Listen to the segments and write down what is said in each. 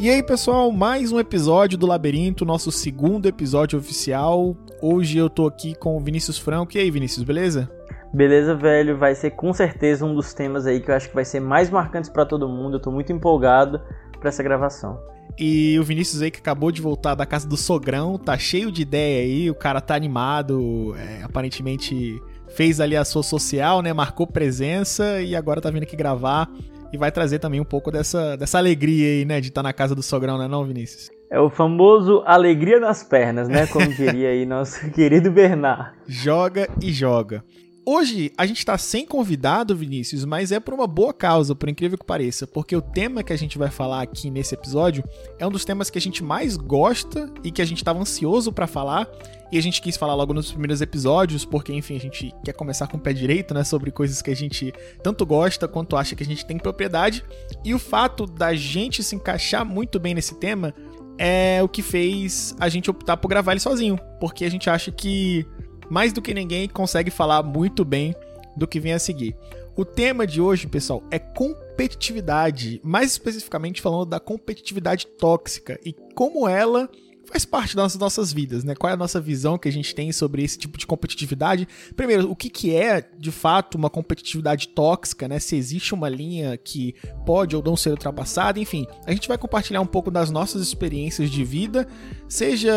E aí, pessoal, mais um episódio do Labirinto, nosso segundo episódio oficial. Hoje eu tô aqui com o Vinícius Franco. E aí, Vinícius, beleza? Beleza, velho, vai ser com certeza um dos temas aí que eu acho que vai ser mais marcantes para todo mundo. Eu tô muito empolgado para essa gravação. E o Vinícius aí que acabou de voltar da casa do sogrão, tá cheio de ideia aí, o cara tá animado, é, aparentemente fez ali a sua social, né? Marcou presença e agora tá vindo aqui gravar e vai trazer também um pouco dessa, dessa alegria aí, né? De estar tá na casa do sogrão, né, não, Vinícius? É o famoso alegria nas pernas, né? Como diria aí nosso querido Bernard. Joga e joga. Hoje a gente está sem convidado, Vinícius, mas é por uma boa causa, por incrível que pareça, porque o tema que a gente vai falar aqui nesse episódio é um dos temas que a gente mais gosta e que a gente estava ansioso para falar. E a gente quis falar logo nos primeiros episódios, porque, enfim, a gente quer começar com o pé direito, né? Sobre coisas que a gente tanto gosta quanto acha que a gente tem propriedade. E o fato da gente se encaixar muito bem nesse tema é o que fez a gente optar por gravar ele sozinho. Porque a gente acha que mais do que ninguém consegue falar muito bem do que vem a seguir. O tema de hoje, pessoal, é competitividade, mais especificamente falando da competitividade tóxica e como ela faz parte das nossas vidas, né? Qual é a nossa visão que a gente tem sobre esse tipo de competitividade? Primeiro, o que, que é de fato uma competitividade tóxica, né? Se existe uma linha que pode ou não ser ultrapassada, enfim, a gente vai compartilhar um pouco das nossas experiências de vida, seja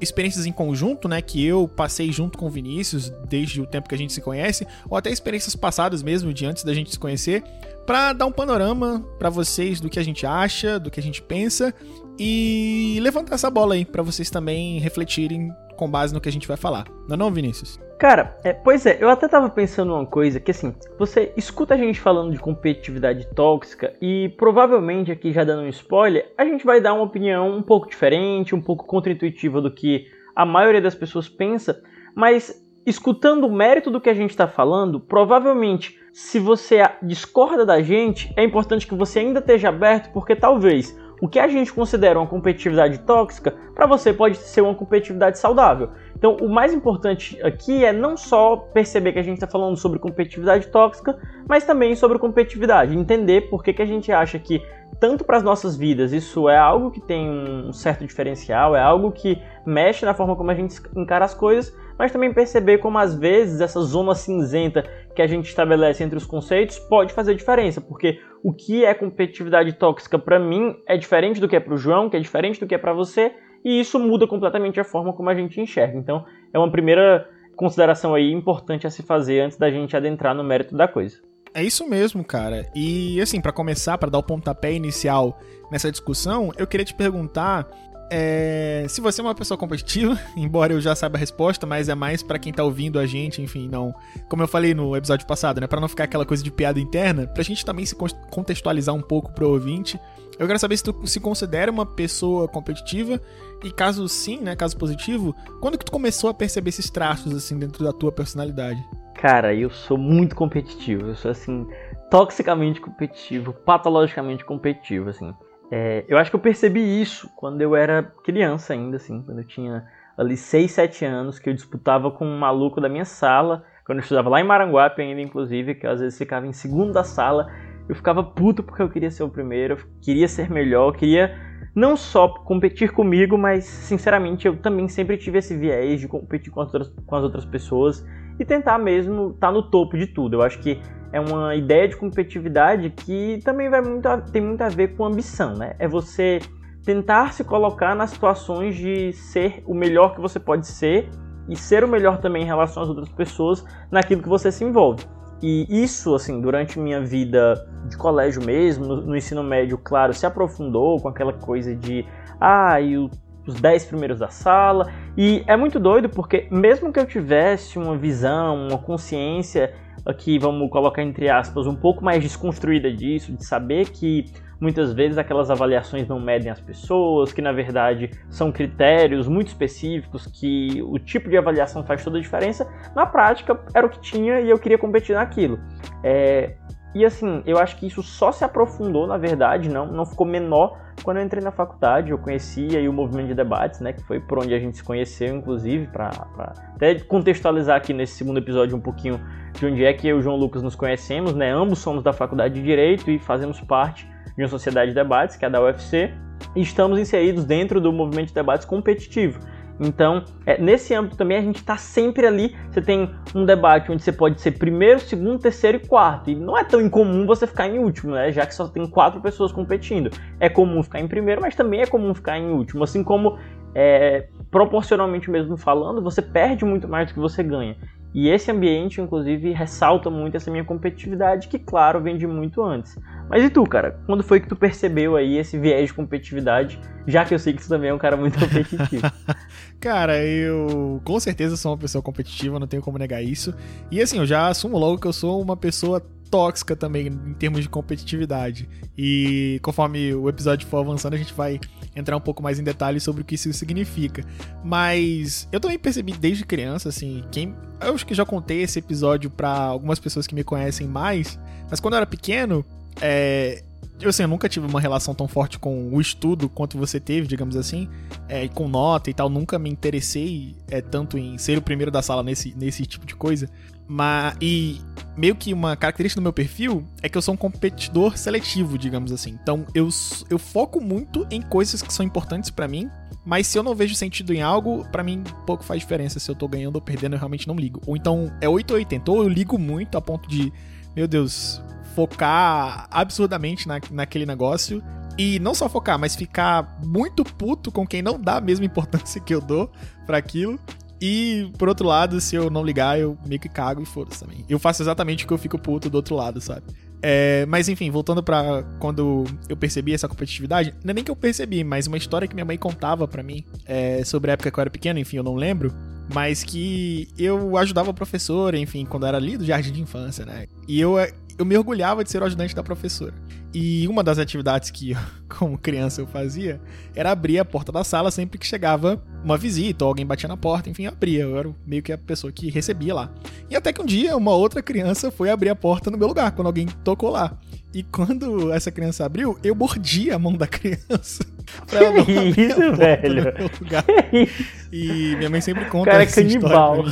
experiências em conjunto, né? Que eu passei junto com o Vinícius desde o tempo que a gente se conhece, ou até experiências passadas mesmo, de antes da gente se conhecer, para dar um panorama para vocês do que a gente acha, do que a gente pensa e levantar essa bola aí para vocês também refletirem com base no que a gente vai falar. Não é não, Vinícius? Cara, é, pois é, eu até tava pensando uma coisa que assim, você escuta a gente falando de competitividade tóxica e provavelmente aqui já dando um spoiler, a gente vai dar uma opinião um pouco diferente, um pouco contraintuitiva do que a maioria das pessoas pensa, mas escutando o mérito do que a gente está falando, provavelmente se você discorda da gente, é importante que você ainda esteja aberto, porque talvez o que a gente considera uma competitividade tóxica, para você pode ser uma competitividade saudável. Então, o mais importante aqui é não só perceber que a gente está falando sobre competitividade tóxica, mas também sobre competitividade. Entender por que, que a gente acha que, tanto para as nossas vidas, isso é algo que tem um certo diferencial, é algo que mexe na forma como a gente encara as coisas, mas também perceber como às vezes essa zona cinzenta que a gente estabelece entre os conceitos pode fazer diferença, porque o que é competitividade tóxica para mim é diferente do que é para o João, que é diferente do que é para você, e isso muda completamente a forma como a gente enxerga. Então, é uma primeira consideração aí importante a se fazer antes da gente adentrar no mérito da coisa. É isso mesmo, cara. E assim, para começar, para dar o pontapé inicial nessa discussão, eu queria te perguntar é, se você é uma pessoa competitiva, embora eu já saiba a resposta, mas é mais para quem tá ouvindo a gente, enfim, não. Como eu falei no episódio passado, né? Para não ficar aquela coisa de piada interna, pra gente também se contextualizar um pouco pro ouvinte. Eu quero saber se tu se considera uma pessoa competitiva e caso sim, né, caso positivo, quando que tu começou a perceber esses traços assim dentro da tua personalidade? Cara, eu sou muito competitivo, eu sou assim toxicamente competitivo, patologicamente competitivo, assim. É, eu acho que eu percebi isso quando eu era criança ainda, assim, quando eu tinha ali 6, 7 anos, que eu disputava com um maluco da minha sala, quando eu estudava lá em Maranguape ainda, inclusive, que às vezes ficava em segundo da sala, eu ficava puto porque eu queria ser o primeiro, eu queria ser melhor, eu queria não só competir comigo, mas sinceramente eu também sempre tive esse viés de competir com as outras, com as outras pessoas e tentar mesmo estar tá no topo de tudo. Eu acho que é uma ideia de competitividade que também vai muito a, tem muito a ver com ambição, né? É você tentar se colocar nas situações de ser o melhor que você pode ser e ser o melhor também em relação às outras pessoas naquilo que você se envolve. E isso, assim, durante minha vida de colégio mesmo, no, no ensino médio, claro, se aprofundou com aquela coisa de ah, e o os 10 primeiros da sala. E é muito doido porque, mesmo que eu tivesse uma visão, uma consciência, aqui vamos colocar entre aspas, um pouco mais desconstruída disso, de saber que muitas vezes aquelas avaliações não medem as pessoas, que na verdade são critérios muito específicos, que o tipo de avaliação faz toda a diferença, na prática era o que tinha e eu queria competir naquilo. É, e assim, eu acho que isso só se aprofundou, na verdade, não, não ficou menor quando eu entrei na faculdade. Eu conheci aí o movimento de debates, né, que foi por onde a gente se conheceu, inclusive, para até contextualizar aqui nesse segundo episódio um pouquinho de onde é que eu e o João Lucas nos conhecemos, né? Ambos somos da faculdade de Direito e fazemos parte de uma sociedade de debates, que é da UFC. estamos inseridos dentro do movimento de debates competitivo. Então, é, nesse âmbito também a gente está sempre ali. Você tem um debate onde você pode ser primeiro, segundo, terceiro e quarto. E não é tão incomum você ficar em último, né? Já que só tem quatro pessoas competindo. É comum ficar em primeiro, mas também é comum ficar em último. Assim como, é, proporcionalmente mesmo falando, você perde muito mais do que você ganha. E esse ambiente, inclusive, ressalta muito essa minha competitividade, que, claro, vem de muito antes. Mas e tu, cara? Quando foi que tu percebeu aí esse viés de competitividade, já que eu sei que tu também é um cara muito competitivo? cara, eu com certeza sou uma pessoa competitiva, não tenho como negar isso. E assim, eu já assumo logo que eu sou uma pessoa tóxica também em termos de competitividade. E conforme o episódio for avançando, a gente vai entrar um pouco mais em detalhes sobre o que isso significa. Mas eu também percebi desde criança, assim, quem. Eu acho que já contei esse episódio para algumas pessoas que me conhecem mais, mas quando eu era pequeno, é, eu, assim, eu nunca tive uma relação tão forte com o estudo quanto você teve, digamos assim, é, com nota e tal. Nunca me interessei é, tanto em ser o primeiro da sala nesse, nesse tipo de coisa. Mas, e meio que uma característica do meu perfil é que eu sou um competidor seletivo, digamos assim. Então eu, eu foco muito em coisas que são importantes para mim, mas se eu não vejo sentido em algo, para mim pouco faz diferença se eu tô ganhando ou perdendo, eu realmente não ligo. Ou então é 8 ou 80, ou eu ligo muito a ponto de, meu Deus, focar absurdamente na, naquele negócio. E não só focar, mas ficar muito puto com quem não dá a mesma importância que eu dou para aquilo. E, por outro lado, se eu não ligar, eu meio que cago e foda-se também. Eu faço exatamente o que eu fico puto do outro lado, sabe? É, mas enfim, voltando para quando eu percebi essa competitividade, não é nem que eu percebi, mas uma história que minha mãe contava para mim é, sobre a época que eu era pequeno, enfim, eu não lembro, mas que eu ajudava a professora, enfim, quando eu era ali do jardim de infância, né? E eu eu me orgulhava de ser o ajudante da professora. E uma das atividades que, como criança, eu fazia era abrir a porta da sala sempre que chegava uma visita ou alguém batia na porta, enfim, eu abria. Eu era meio que a pessoa que recebia lá. E até que um dia uma outra criança foi abrir a porta no meu lugar, quando alguém tocou lá. E quando essa criança abriu, eu mordi a mão da criança. pra ela não que isso, velho? E minha mãe sempre conta Cara, essa canibal.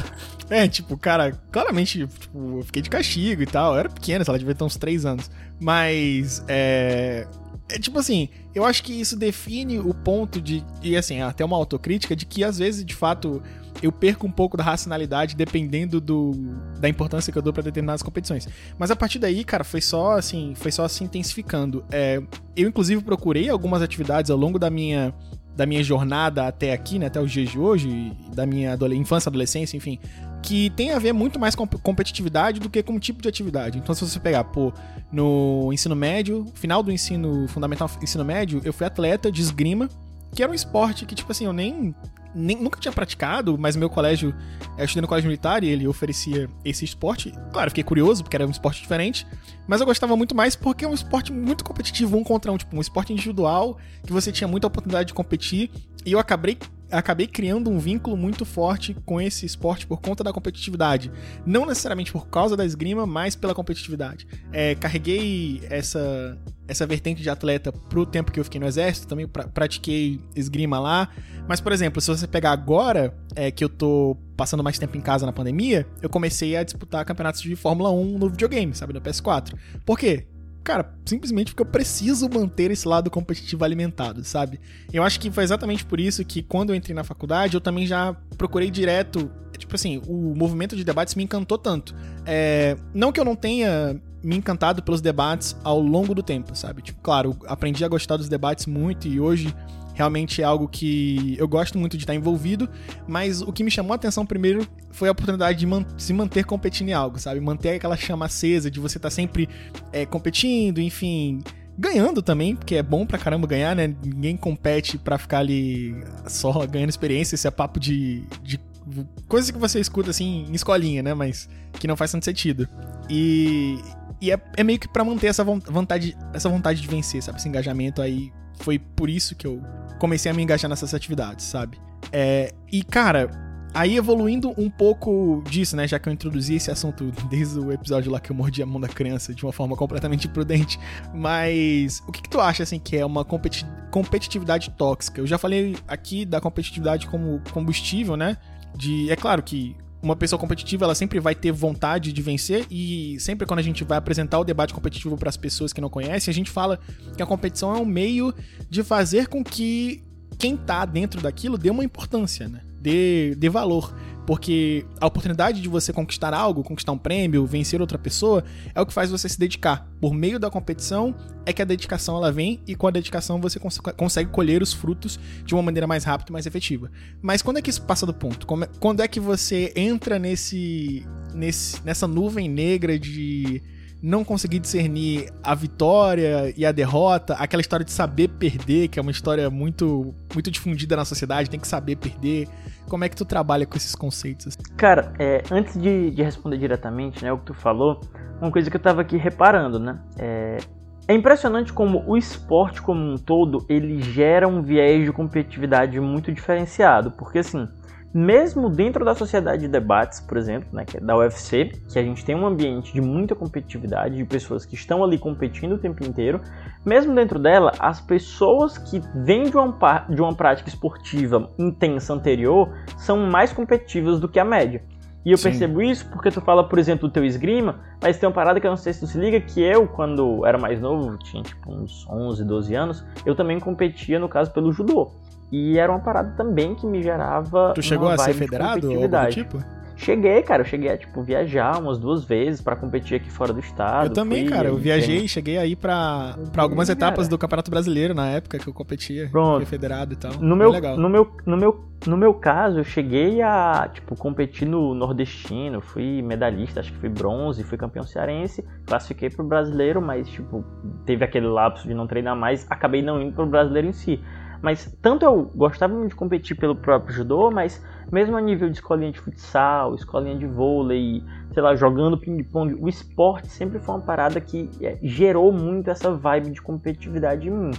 É, tipo, cara, claramente, tipo, eu fiquei de castigo e tal. Eu era pequena, ela devia ter uns 3 anos. Mas, é. É tipo assim, eu acho que isso define o ponto de. E assim, até uma autocrítica de que às vezes, de fato, eu perco um pouco da racionalidade dependendo do, da importância que eu dou para determinadas competições. Mas a partir daí, cara, foi só assim, foi só se intensificando. É, eu, inclusive, procurei algumas atividades ao longo da minha da minha jornada até aqui, né, até os dias de hoje, da minha infância, adolescência, enfim, que tem a ver muito mais com competitividade do que com tipo de atividade. Então, se você pegar, pô, no ensino médio, final do ensino fundamental, ensino médio, eu fui atleta de esgrima, que era um esporte que, tipo assim, eu nem nem, nunca tinha praticado, mas meu colégio, eu estudei no colégio militar e ele oferecia esse esporte. Claro, fiquei curioso, porque era um esporte diferente, mas eu gostava muito mais porque é um esporte muito competitivo, um contra um, tipo, um esporte individual, que você tinha muita oportunidade de competir, e eu acabei acabei criando um vínculo muito forte com esse esporte por conta da competitividade. Não necessariamente por causa da esgrima, mas pela competitividade. É, carreguei essa, essa vertente de atleta pro tempo que eu fiquei no exército, também pra, pratiquei esgrima lá. Mas, por exemplo, se você pegar agora, é, que eu tô passando mais tempo em casa na pandemia, eu comecei a disputar campeonatos de Fórmula 1 no videogame, sabe, no PS4. Por quê? Cara, simplesmente porque eu preciso manter esse lado competitivo alimentado, sabe? Eu acho que foi exatamente por isso que quando eu entrei na faculdade, eu também já procurei direto. Tipo assim, o movimento de debates me encantou tanto. É, não que eu não tenha me encantado pelos debates ao longo do tempo, sabe? Tipo, claro, aprendi a gostar dos debates muito e hoje realmente é algo que eu gosto muito de estar envolvido, mas o que me chamou a atenção primeiro foi a oportunidade de man se manter competindo em algo, sabe? Manter aquela chama acesa de você estar sempre é, competindo, enfim, ganhando também, porque é bom pra caramba ganhar, né? Ninguém compete pra ficar ali só ganhando experiência, esse é papo de, de coisa que você escuta assim em escolinha, né? Mas que não faz tanto sentido. E, e é, é meio que para manter essa vontade, essa vontade de vencer, sabe? Esse engajamento aí. Foi por isso que eu comecei a me engajar nessas atividades, sabe? É, e, cara, aí evoluindo um pouco disso, né? Já que eu introduzi esse assunto desde o episódio lá que eu mordi a mão da criança de uma forma completamente imprudente. Mas o que, que tu acha, assim, que é uma competi competitividade tóxica? Eu já falei aqui da competitividade como combustível, né? De, é claro que uma pessoa competitiva, ela sempre vai ter vontade de vencer e sempre quando a gente vai apresentar o debate competitivo para as pessoas que não conhecem, a gente fala que a competição é um meio de fazer com que quem tá dentro daquilo dê uma importância, né? Dê, dê valor. Porque a oportunidade de você conquistar algo, conquistar um prêmio, vencer outra pessoa, é o que faz você se dedicar. Por meio da competição é que a dedicação ela vem e com a dedicação você cons consegue colher os frutos de uma maneira mais rápida e mais efetiva. Mas quando é que isso passa do ponto? É, quando é que você entra nesse, nesse nessa nuvem negra de não conseguir discernir a vitória e a derrota, aquela história de saber perder, que é uma história muito muito difundida na sociedade, tem que saber perder. Como é que tu trabalha com esses conceitos? Cara, é, antes de, de, responder diretamente, né, o que tu falou, uma coisa que eu tava aqui reparando, né, é, é impressionante como o esporte como um todo, ele gera um viés de competitividade muito diferenciado, porque assim, mesmo dentro da sociedade de debates, por exemplo, né, é da UFC, que a gente tem um ambiente de muita competitividade, de pessoas que estão ali competindo o tempo inteiro, mesmo dentro dela, as pessoas que vêm de uma, de uma prática esportiva intensa anterior são mais competitivas do que a média. E eu Sim. percebo isso porque tu fala, por exemplo, do teu esgrima, mas tem uma parada que eu não sei se tu se liga, que eu, quando era mais novo, tinha tipo uns 11, 12 anos, eu também competia, no caso, pelo judô. E era uma parada também que me gerava. Tu chegou a ser federado ou algo tipo? Cheguei, cara. Eu cheguei a, tipo, viajar umas duas vezes para competir aqui fora do estado. Eu também, cara. Eu viajei, cheguei aí pra, pra algumas Sim, etapas cara. do Campeonato Brasileiro na época que eu competia. Pronto. Fui federado e tal. No meu, legal. No meu, no meu, no meu caso, eu cheguei a, tipo, competir no Nordestino. Fui medalhista, acho que fui bronze, fui campeão cearense. Classifiquei pro brasileiro, mas, tipo, teve aquele lapso de não treinar mais. Acabei não indo pro brasileiro em si. Mas tanto eu gostava muito de competir pelo próprio judô, mas mesmo a nível de escolinha de futsal, escolinha de vôlei, sei lá, jogando ping-pong, o esporte sempre foi uma parada que é, gerou muito essa vibe de competitividade em mim.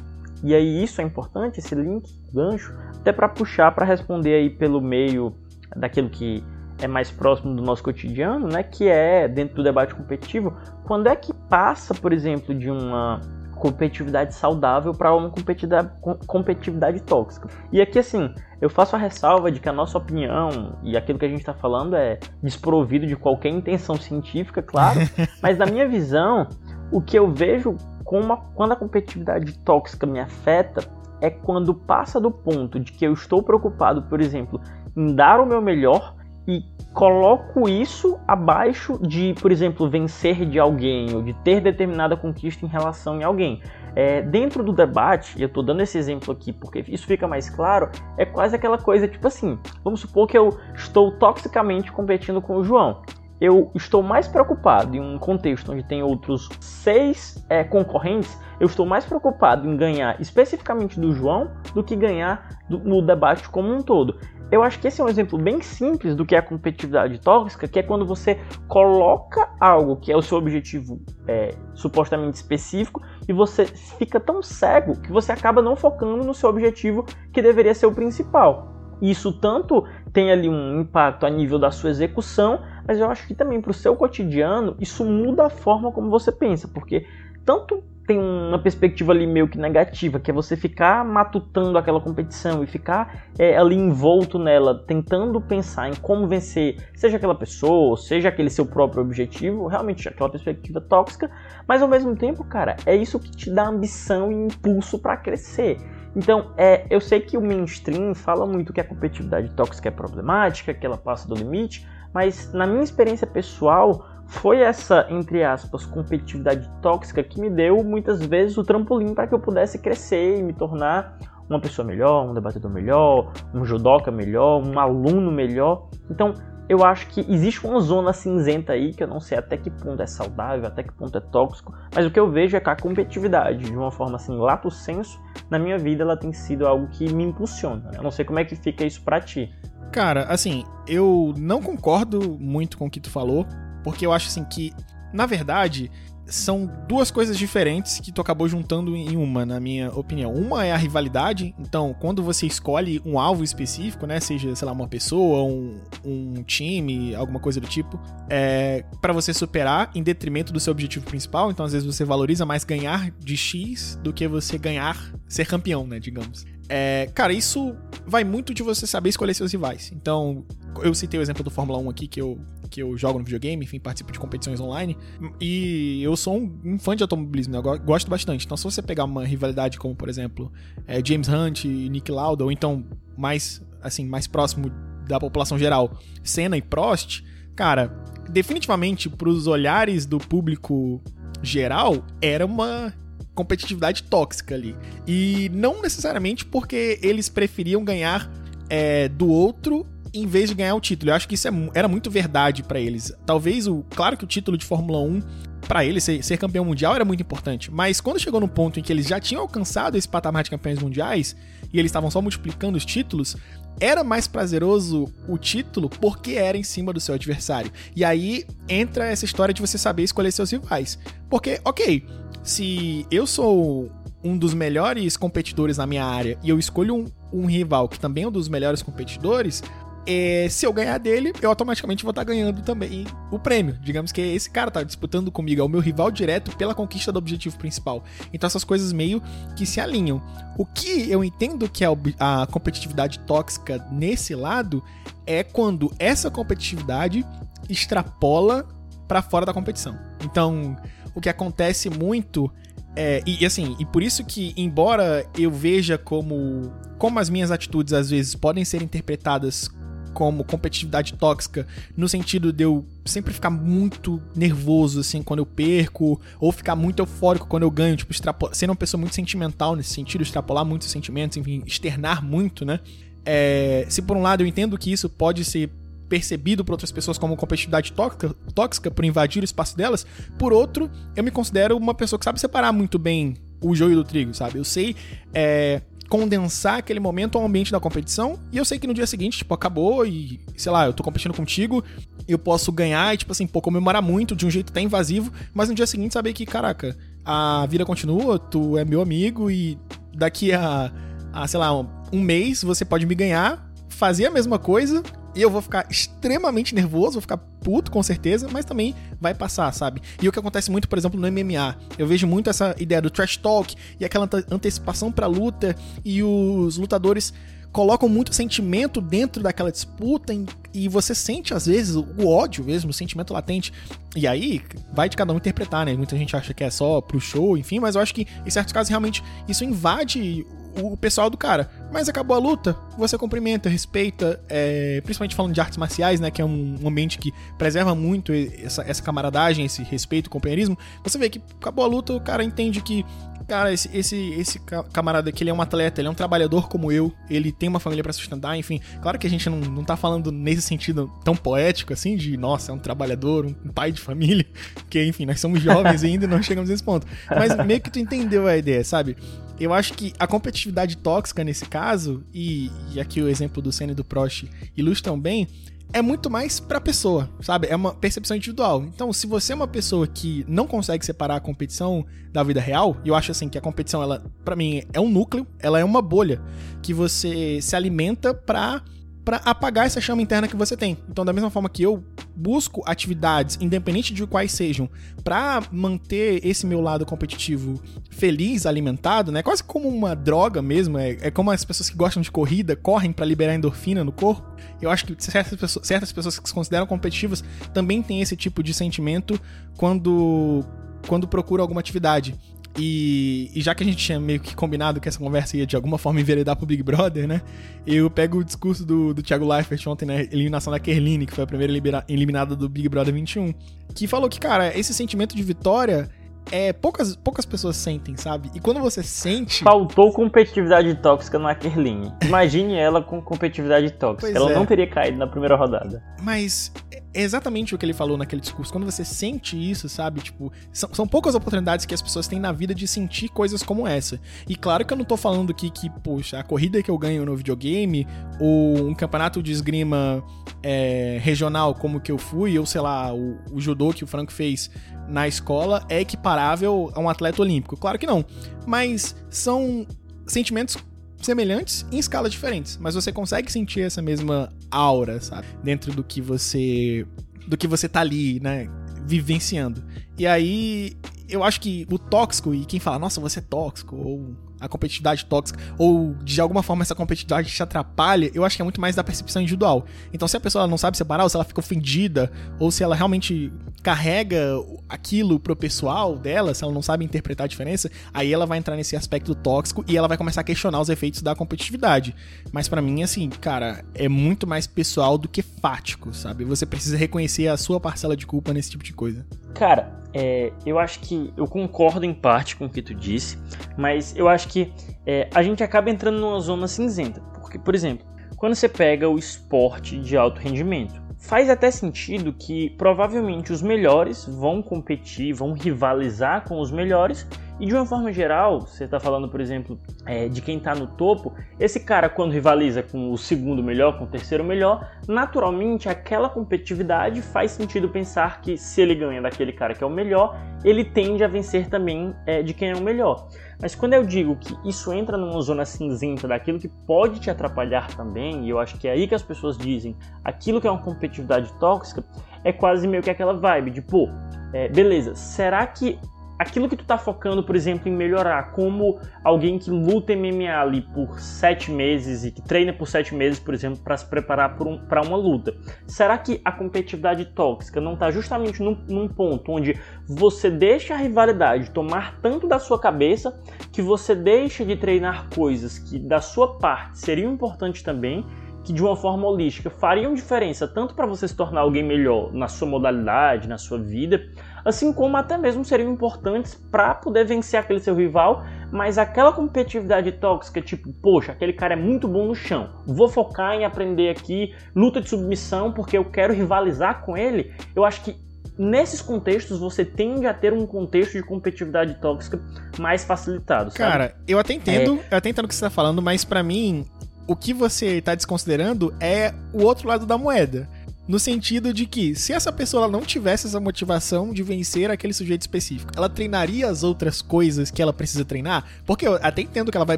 E aí isso é importante, esse link, gancho, até para puxar para responder aí pelo meio daquilo que é mais próximo do nosso cotidiano, né, que é dentro do debate competitivo, quando é que passa, por exemplo, de uma competitividade saudável para uma competitividade, competitividade tóxica. E aqui, assim, eu faço a ressalva de que a nossa opinião e aquilo que a gente está falando é desprovido de qualquer intenção científica, claro, mas na minha visão, o que eu vejo uma, quando a competitividade tóxica me afeta é quando passa do ponto de que eu estou preocupado, por exemplo, em dar o meu melhor e coloco isso abaixo de, por exemplo, vencer de alguém ou de ter determinada conquista em relação a alguém. É, dentro do debate, e eu estou dando esse exemplo aqui porque isso fica mais claro, é quase aquela coisa tipo assim: vamos supor que eu estou toxicamente competindo com o João. Eu estou mais preocupado em um contexto onde tem outros seis é, concorrentes, eu estou mais preocupado em ganhar especificamente do João do que ganhar do, no debate como um todo eu acho que esse é um exemplo bem simples do que é a competitividade tóxica, que é quando você coloca algo que é o seu objetivo é, supostamente específico e você fica tão cego que você acaba não focando no seu objetivo que deveria ser o principal. Isso tanto tem ali um impacto a nível da sua execução, mas eu acho que também para o seu cotidiano isso muda a forma como você pensa, porque tanto tem uma perspectiva ali meio que negativa, que é você ficar matutando aquela competição e ficar é, ali envolto nela, tentando pensar em como vencer, seja aquela pessoa, seja aquele seu próprio objetivo, realmente aquela perspectiva tóxica, mas ao mesmo tempo, cara, é isso que te dá ambição e impulso para crescer. Então, é, eu sei que o mainstream fala muito que a competitividade tóxica é problemática, que ela passa do limite, mas na minha experiência pessoal, foi essa, entre aspas, competitividade tóxica que me deu muitas vezes o trampolim para que eu pudesse crescer e me tornar uma pessoa melhor, um debatedor melhor, um judoca melhor, um aluno melhor. Então, eu acho que existe uma zona cinzenta aí que eu não sei até que ponto é saudável, até que ponto é tóxico, mas o que eu vejo é que a competitividade, de uma forma assim, lato senso, na minha vida ela tem sido algo que me impulsiona. Eu não sei como é que fica isso para ti. Cara, assim, eu não concordo muito com o que tu falou, porque eu acho assim que, na verdade, são duas coisas diferentes que tu acabou juntando em uma, na minha opinião. Uma é a rivalidade, então, quando você escolhe um alvo específico, né, seja, sei lá, uma pessoa, um, um time, alguma coisa do tipo, é para você superar em detrimento do seu objetivo principal, então às vezes você valoriza mais ganhar de X do que você ganhar, ser campeão, né, digamos. É, cara, isso vai muito de você saber escolher seus rivais. Então, eu citei o exemplo do Fórmula 1 aqui, que eu, que eu jogo no videogame, enfim, participo de competições online. E eu sou um, um fã de automobilismo, né? eu gosto bastante. Então, se você pegar uma rivalidade como, por exemplo, é, James Hunt e Nick Lauda, ou então mais, assim, mais próximo da população geral, Senna e Prost, cara, definitivamente pros olhares do público geral, era uma competitividade tóxica ali. E não necessariamente porque eles preferiam ganhar é, do outro em vez de ganhar o título. Eu acho que isso é, era muito verdade para eles. Talvez o. Claro que o título de Fórmula 1, para eles, ser, ser, campeão mundial era muito importante. Mas quando chegou no ponto em que eles já tinham alcançado esse patamar de campeões mundiais e eles estavam só multiplicando os títulos, era mais prazeroso o título porque era em cima do seu adversário. E aí entra essa história de você saber escolher seus rivais. Porque, ok, se eu sou um dos melhores competidores na minha área e eu escolho um, um rival que também é um dos melhores competidores, é, se eu ganhar dele, eu automaticamente vou estar tá ganhando também o prêmio. Digamos que esse cara tá disputando comigo, é o meu rival direto pela conquista do objetivo principal. Então essas coisas meio que se alinham. O que eu entendo que é a competitividade tóxica nesse lado é quando essa competitividade extrapola para fora da competição. Então, o que acontece muito é, e, assim, e por isso que, embora eu veja como, como as minhas atitudes às vezes podem ser interpretadas como competitividade tóxica, no sentido de eu sempre ficar muito nervoso, assim, quando eu perco, ou ficar muito eufórico quando eu ganho, tipo, extrapolar, sendo uma pessoa muito sentimental nesse sentido, extrapolar muitos sentimentos, enfim, externar muito, né? É, se por um lado eu entendo que isso pode ser percebido por outras pessoas como competitividade tóxica, tóxica por invadir o espaço delas, por outro, eu me considero uma pessoa que sabe separar muito bem o joio do trigo, sabe? Eu sei é, condensar aquele momento ao ambiente da competição e eu sei que no dia seguinte, tipo, acabou e, sei lá, eu tô competindo contigo, eu posso ganhar e, tipo assim, pô, comemorar muito de um jeito até invasivo, mas no dia seguinte saber que, caraca, a vida continua, tu é meu amigo e daqui a, a sei lá, um mês você pode me ganhar, fazer a mesma coisa eu vou ficar extremamente nervoso, vou ficar puto com certeza, mas também vai passar, sabe? E o que acontece muito, por exemplo, no MMA, eu vejo muito essa ideia do trash talk e aquela antecipação pra luta e os lutadores colocam muito sentimento dentro daquela disputa e você sente às vezes o ódio mesmo, o sentimento latente. E aí vai de cada um interpretar, né? Muita gente acha que é só pro show, enfim, mas eu acho que em certos casos realmente isso invade o pessoal do cara. Mas acabou a luta, você cumprimenta, respeita, é, principalmente falando de artes marciais, né? Que é um, um ambiente que preserva muito essa, essa camaradagem, esse respeito, companheirismo. Você vê que acabou a luta, o cara entende que cara, esse, esse, esse camarada aqui, ele é um atleta, ele é um trabalhador como eu, ele tem uma família para sustentar, enfim. Claro que a gente não, não tá falando nesse sentido tão poético, assim, de, nossa, é um trabalhador, um pai de família, que, enfim, nós somos jovens ainda e não chegamos nesse ponto. Mas meio que tu entendeu a ideia, sabe? Eu acho que a competitividade tóxica nesse caso, e, e aqui o exemplo do Senna e do Prost ilustram bem, é muito mais pra pessoa, sabe? É uma percepção individual. Então, se você é uma pessoa que não consegue separar a competição da vida real, e eu acho assim que a competição, ela, para mim, é um núcleo, ela é uma bolha que você se alimenta pra para apagar essa chama interna que você tem. Então, da mesma forma que eu busco atividades, independente de quais sejam, para manter esse meu lado competitivo feliz, alimentado, né? Quase como uma droga mesmo. É, é como as pessoas que gostam de corrida correm para liberar endorfina no corpo. Eu acho que certas pessoas, certas pessoas que se consideram competitivas também têm esse tipo de sentimento quando quando procuram alguma atividade. E, e, já que a gente tinha meio que combinado que essa conversa ia de alguma forma enveredar pro Big Brother, né? Eu pego o discurso do, do Thiago Leifert ontem na eliminação da Kerline, que foi a primeira eliminada do Big Brother 21, que falou que, cara, esse sentimento de vitória é, poucas, poucas pessoas sentem, sabe? E quando você sente. Faltou competitividade tóxica no Kerline. Imagine ela com competitividade tóxica. Pois ela é. não teria caído na primeira rodada. Mas é exatamente o que ele falou naquele discurso. Quando você sente isso, sabe? Tipo, são, são, poucas oportunidades que as pessoas têm na vida de sentir coisas como essa. E claro que eu não tô falando aqui que, poxa, a corrida que eu ganho no videogame, ou um campeonato de esgrima é, regional como que eu fui, ou sei lá, o, o judô que o Franco fez na escola é equiparável a um atleta olímpico. Claro que não. Mas são sentimentos semelhantes em escalas diferentes, mas você consegue sentir essa mesma aura, sabe? Dentro do que você do que você tá ali, né, vivenciando. E aí eu acho que o tóxico e quem fala, nossa, você é tóxico ou a competitividade tóxica, ou de alguma forma essa competitividade te atrapalha, eu acho que é muito mais da percepção individual. Então, se a pessoa não sabe separar, ou se ela fica ofendida, ou se ela realmente carrega aquilo pro pessoal dela, se ela não sabe interpretar a diferença, aí ela vai entrar nesse aspecto tóxico e ela vai começar a questionar os efeitos da competitividade. Mas para mim, assim, cara, é muito mais pessoal do que fático, sabe? Você precisa reconhecer a sua parcela de culpa nesse tipo de coisa. Cara, é, eu acho que eu concordo em parte com o que tu disse, mas eu acho que é, a gente acaba entrando numa zona cinzenta. Porque, por exemplo, quando você pega o esporte de alto rendimento, faz até sentido que provavelmente os melhores vão competir, vão rivalizar com os melhores e de uma forma geral, você está falando, por exemplo, é, de quem está no topo, esse cara, quando rivaliza com o segundo melhor, com o terceiro melhor, naturalmente aquela competitividade faz sentido pensar que se ele ganha daquele cara que é o melhor, ele tende a vencer também é, de quem é o melhor. Mas quando eu digo que isso entra numa zona cinzenta daquilo que pode te atrapalhar também, e eu acho que é aí que as pessoas dizem aquilo que é uma competitividade tóxica, é quase meio que aquela vibe de, pô, é, beleza, será que aquilo que tu tá focando, por exemplo, em melhorar, como alguém que luta MMA ali por sete meses e que treina por sete meses, por exemplo, para se preparar para um, uma luta, será que a competitividade tóxica não tá justamente num, num ponto onde você deixa a rivalidade tomar tanto da sua cabeça que você deixa de treinar coisas que da sua parte seriam importantes também que de uma forma holística fariam diferença tanto para você se tornar alguém melhor na sua modalidade, na sua vida, assim como até mesmo seriam importantes para poder vencer aquele seu rival, mas aquela competitividade tóxica, tipo, poxa, aquele cara é muito bom no chão, vou focar em aprender aqui luta de submissão porque eu quero rivalizar com ele, eu acho que nesses contextos você tende a ter um contexto de competitividade tóxica mais facilitado, sabe? Cara, eu até entendo, é... eu até entendo o que você tá falando, mas para mim o que você está desconsiderando é o outro lado da moeda. No sentido de que, se essa pessoa não tivesse essa motivação de vencer aquele sujeito específico, ela treinaria as outras coisas que ela precisa treinar? Porque eu até entendo que ela vai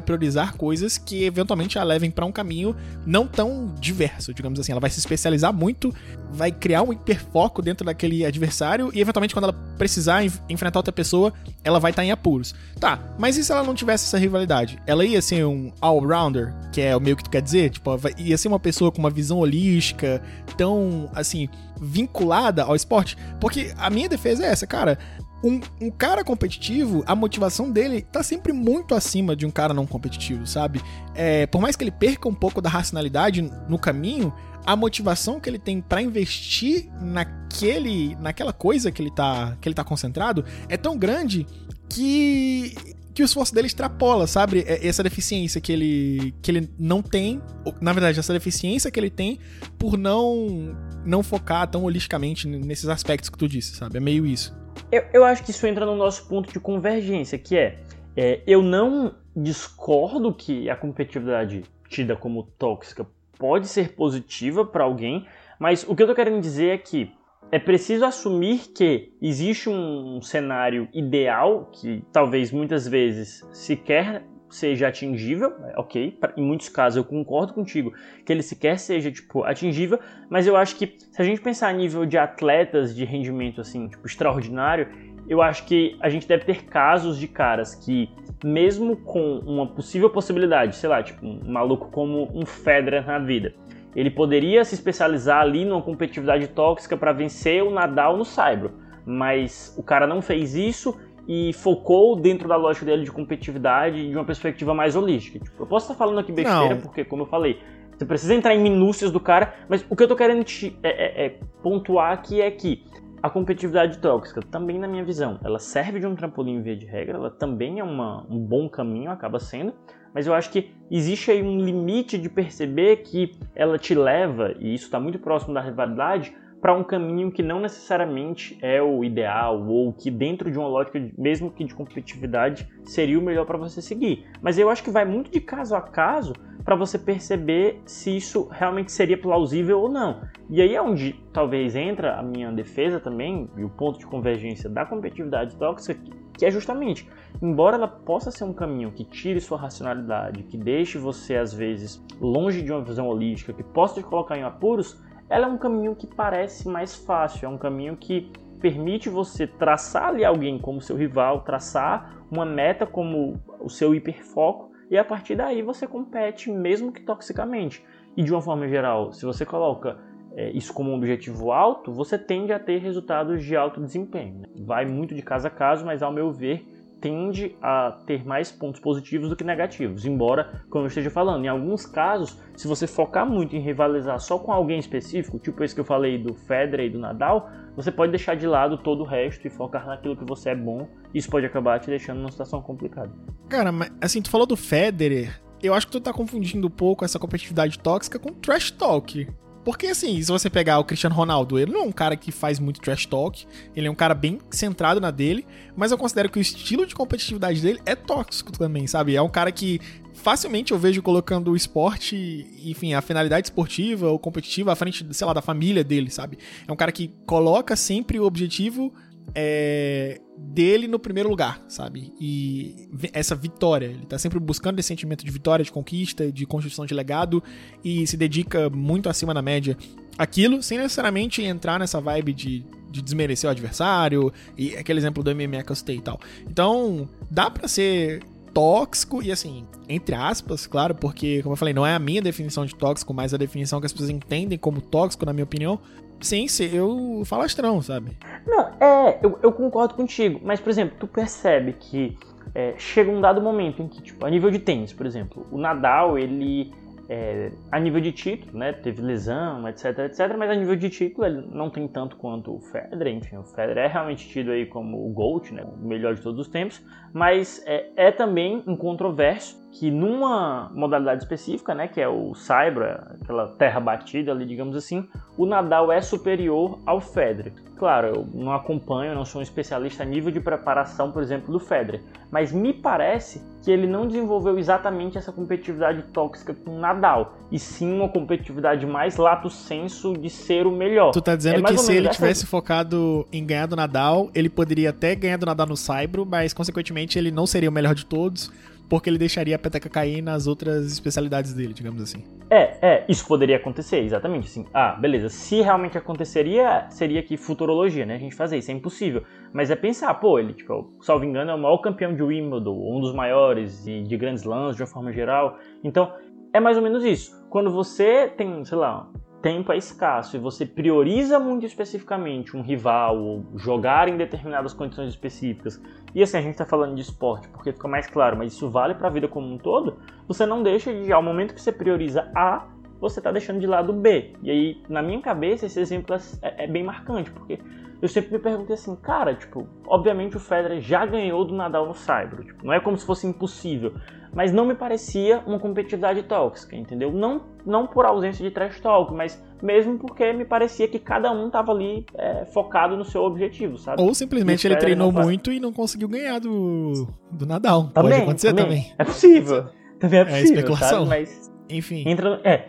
priorizar coisas que eventualmente a levem para um caminho não tão diverso, digamos assim. Ela vai se especializar muito, vai criar um hiperfoco dentro daquele adversário e eventualmente quando ela precisar enfrentar outra pessoa, ela vai estar tá em apuros. Tá, mas e se ela não tivesse essa rivalidade? Ela ia ser um all-rounder, que é o meio que tu quer dizer? Tipo, ia ser uma pessoa com uma visão holística, tão assim, vinculada ao esporte? Porque a minha defesa é essa, cara. Um, um, cara competitivo, a motivação dele tá sempre muito acima de um cara não competitivo, sabe? É, por mais que ele perca um pouco da racionalidade no caminho, a motivação que ele tem para investir naquele, naquela coisa que ele, tá, que ele tá concentrado é tão grande que que o esforço dele extrapola, sabe? É, essa deficiência que ele, que ele não tem, na verdade, essa deficiência que ele tem por não não focar tão holisticamente nesses aspectos que tu disse, sabe? É meio isso. Eu, eu acho que isso entra no nosso ponto de convergência, que é, é eu não discordo que a competitividade tida como tóxica pode ser positiva para alguém, mas o que eu tô querendo dizer é que é preciso assumir que existe um cenário ideal que talvez muitas vezes sequer seja atingível, é, ok, em muitos casos eu concordo contigo que ele sequer seja tipo atingível, mas eu acho que se a gente pensar a nível de atletas de rendimento assim, tipo extraordinário, eu acho que a gente deve ter casos de caras que mesmo com uma possível possibilidade, sei lá, tipo um maluco como um Federer na vida, ele poderia se especializar ali numa competitividade tóxica para vencer o Nadal no Saibro, mas o cara não fez isso e focou dentro da lógica dele de competitividade de uma perspectiva mais holística. Tipo, eu posso estar falando aqui besteira não. porque, como eu falei, você precisa entrar em minúcias do cara, mas o que eu tô querendo te, é, é, é pontuar aqui é que a competitividade tóxica, também na minha visão, ela serve de um trampolim via de regra, ela também é uma, um bom caminho, acaba sendo, mas eu acho que existe aí um limite de perceber que ela te leva, e isso está muito próximo da rivalidade, para um caminho que não necessariamente é o ideal ou que dentro de uma lógica, mesmo que de competitividade, seria o melhor para você seguir. Mas eu acho que vai muito de caso a caso para você perceber se isso realmente seria plausível ou não. E aí é onde talvez entra a minha defesa também e o ponto de convergência da competitividade tóxica, que é justamente, embora ela possa ser um caminho que tire sua racionalidade, que deixe você às vezes longe de uma visão holística, que possa te colocar em apuros, ela é um caminho que parece mais fácil, é um caminho que permite você traçar ali alguém como seu rival, traçar uma meta como o seu hiperfoco, e a partir daí você compete mesmo que toxicamente. E de uma forma geral, se você coloca é, isso como um objetivo alto, você tende a ter resultados de alto desempenho. Né? Vai muito de caso a caso, mas ao meu ver, tende a ter mais pontos positivos do que negativos. Embora, como eu esteja falando, em alguns casos, se você focar muito em rivalizar só com alguém específico, tipo esse que eu falei do Federer e do Nadal, você pode deixar de lado todo o resto e focar naquilo que você é bom. Isso pode acabar te deixando numa situação complicada. Cara, mas assim, tu falou do Federer, eu acho que tu tá confundindo um pouco essa competitividade tóxica com trash talk. Porque, assim, se você pegar o Cristiano Ronaldo, ele não é um cara que faz muito trash talk, ele é um cara bem centrado na dele, mas eu considero que o estilo de competitividade dele é tóxico também, sabe? É um cara que facilmente eu vejo colocando o esporte, enfim, a finalidade esportiva ou competitiva à frente, sei lá, da família dele, sabe? É um cara que coloca sempre o objetivo é, dele no primeiro lugar, sabe? E essa vitória, ele tá sempre buscando esse sentimento de vitória, de conquista, de construção de legado e se dedica muito acima da média aquilo, sem necessariamente entrar nessa vibe de, de desmerecer o adversário e aquele exemplo do MMA que eu citei e tal. Então, dá para ser tóxico e assim, entre aspas, claro, porque, como eu falei, não é a minha definição de tóxico, mas a definição que as pessoas entendem como tóxico, na minha opinião, sem ser o falastrão, sabe? Não, é, eu, eu concordo contigo, mas, por exemplo, tu percebe que é, chega um dado momento em que, tipo, a nível de tênis, por exemplo, o Nadal, ele é, a nível de título, né, teve lesão, etc, etc, mas a nível de título ele não tem tanto quanto o Federer, enfim, o Federer é realmente tido aí como o GOAT, né, o melhor de todos os tempos, mas é, é também um controverso que numa modalidade específica, né, que é o Saibra, aquela terra batida ali, digamos assim, o Nadal é superior ao Federer. Claro, eu não acompanho, não sou um especialista a nível de preparação, por exemplo, do Federer, mas me parece que ele não desenvolveu exatamente essa competitividade tóxica com o Nadal, e sim uma competitividade mais lato senso de ser o melhor. Tu tá dizendo é que se ele essa... tivesse focado em ganhar do Nadal, ele poderia até ganhar do Nadal no Saibro, mas consequentemente ele não seria o melhor de todos, porque ele deixaria a peteca cair nas outras especialidades dele, digamos assim. É, é, isso poderia acontecer, exatamente assim. Ah, beleza, se realmente aconteceria, seria que futurologia, né? A gente fazer isso, é impossível. Mas é pensar, pô, ele, tipo, salvo engano, é o maior campeão de Wimbledon, um dos maiores e de grandes lãs de uma forma geral. Então, é mais ou menos isso. Quando você tem, sei lá, tempo é escasso e você prioriza muito especificamente um rival ou jogar em determinadas condições específicas, e assim a gente está falando de esporte porque fica mais claro, mas isso vale para a vida como um todo, você não deixa de, ao momento que você prioriza A, você está deixando de lado B. E aí, na minha cabeça, esse exemplo é, é bem marcante, porque eu sempre me perguntei assim, cara, tipo, obviamente o Federer já ganhou do Nadal no Saibro, tipo, não é como se fosse impossível, mas não me parecia uma competitividade tóxica, entendeu? Não, não por ausência de trash talk, mas mesmo porque me parecia que cada um tava ali é, focado no seu objetivo, sabe? Ou simplesmente ele treinou muito e não conseguiu ganhar do, do Nadal. Também, Pode acontecer também. também. É possível. Também é possível, é especulação. Sabe? Mas, enfim. Entra, é,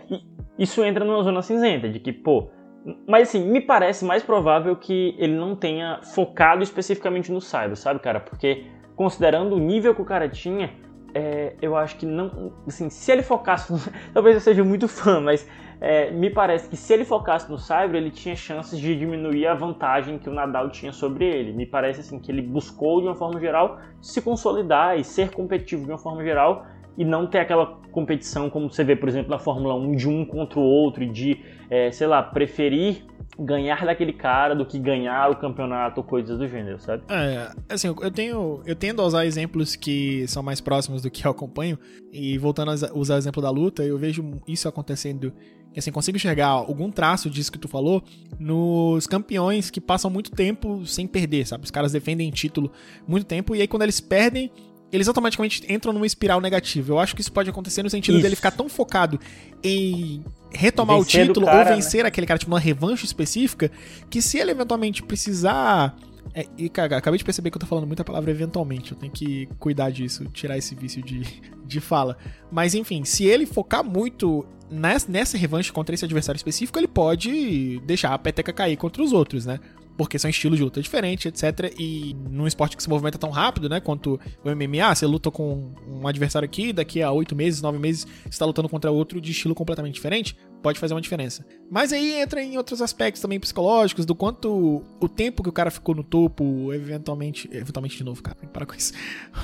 isso entra numa zona cinzenta, de que, pô, mas assim, me parece mais provável que ele não tenha focado especificamente no Cyber, sabe, cara? Porque considerando o nível que o cara tinha, é, eu acho que não. Assim, se ele focasse. Talvez eu seja muito fã, mas é, me parece que se ele focasse no Cyber, ele tinha chances de diminuir a vantagem que o Nadal tinha sobre ele. Me parece assim que ele buscou, de uma forma geral, se consolidar e ser competitivo de uma forma geral e não ter aquela competição como você vê, por exemplo, na Fórmula 1, de um contra o outro, de, é, sei lá, preferir ganhar daquele cara do que ganhar o campeonato ou coisas do gênero, sabe? É, assim, eu tenho eu tendo a usar exemplos que são mais próximos do que eu acompanho e voltando a usar o exemplo da luta, eu vejo isso acontecendo assim, consigo enxergar algum traço disso que tu falou nos campeões que passam muito tempo sem perder, sabe? Os caras defendem título muito tempo e aí quando eles perdem, eles automaticamente entram numa espiral negativa. Eu acho que isso pode acontecer no sentido isso. dele ficar tão focado em retomar vencer o título cara, ou vencer né? aquele cara, tipo, uma revanche específica, que se ele eventualmente precisar. É, e, cara, acabei de perceber que eu tô falando muita palavra eventualmente. Eu tenho que cuidar disso, tirar esse vício de, de fala. Mas enfim, se ele focar muito nessa, nessa revanche contra esse adversário específico, ele pode deixar a peteca cair contra os outros, né? Porque são estilos de luta diferentes, etc. E num esporte que se movimenta tão rápido, né, quanto o MMA, você luta com um adversário aqui, daqui a oito meses, nove meses, você está lutando contra outro de estilo completamente diferente, pode fazer uma diferença. Mas aí entra em outros aspectos também psicológicos, do quanto o tempo que o cara ficou no topo, eventualmente. Eventualmente de novo, cara, parar com isso.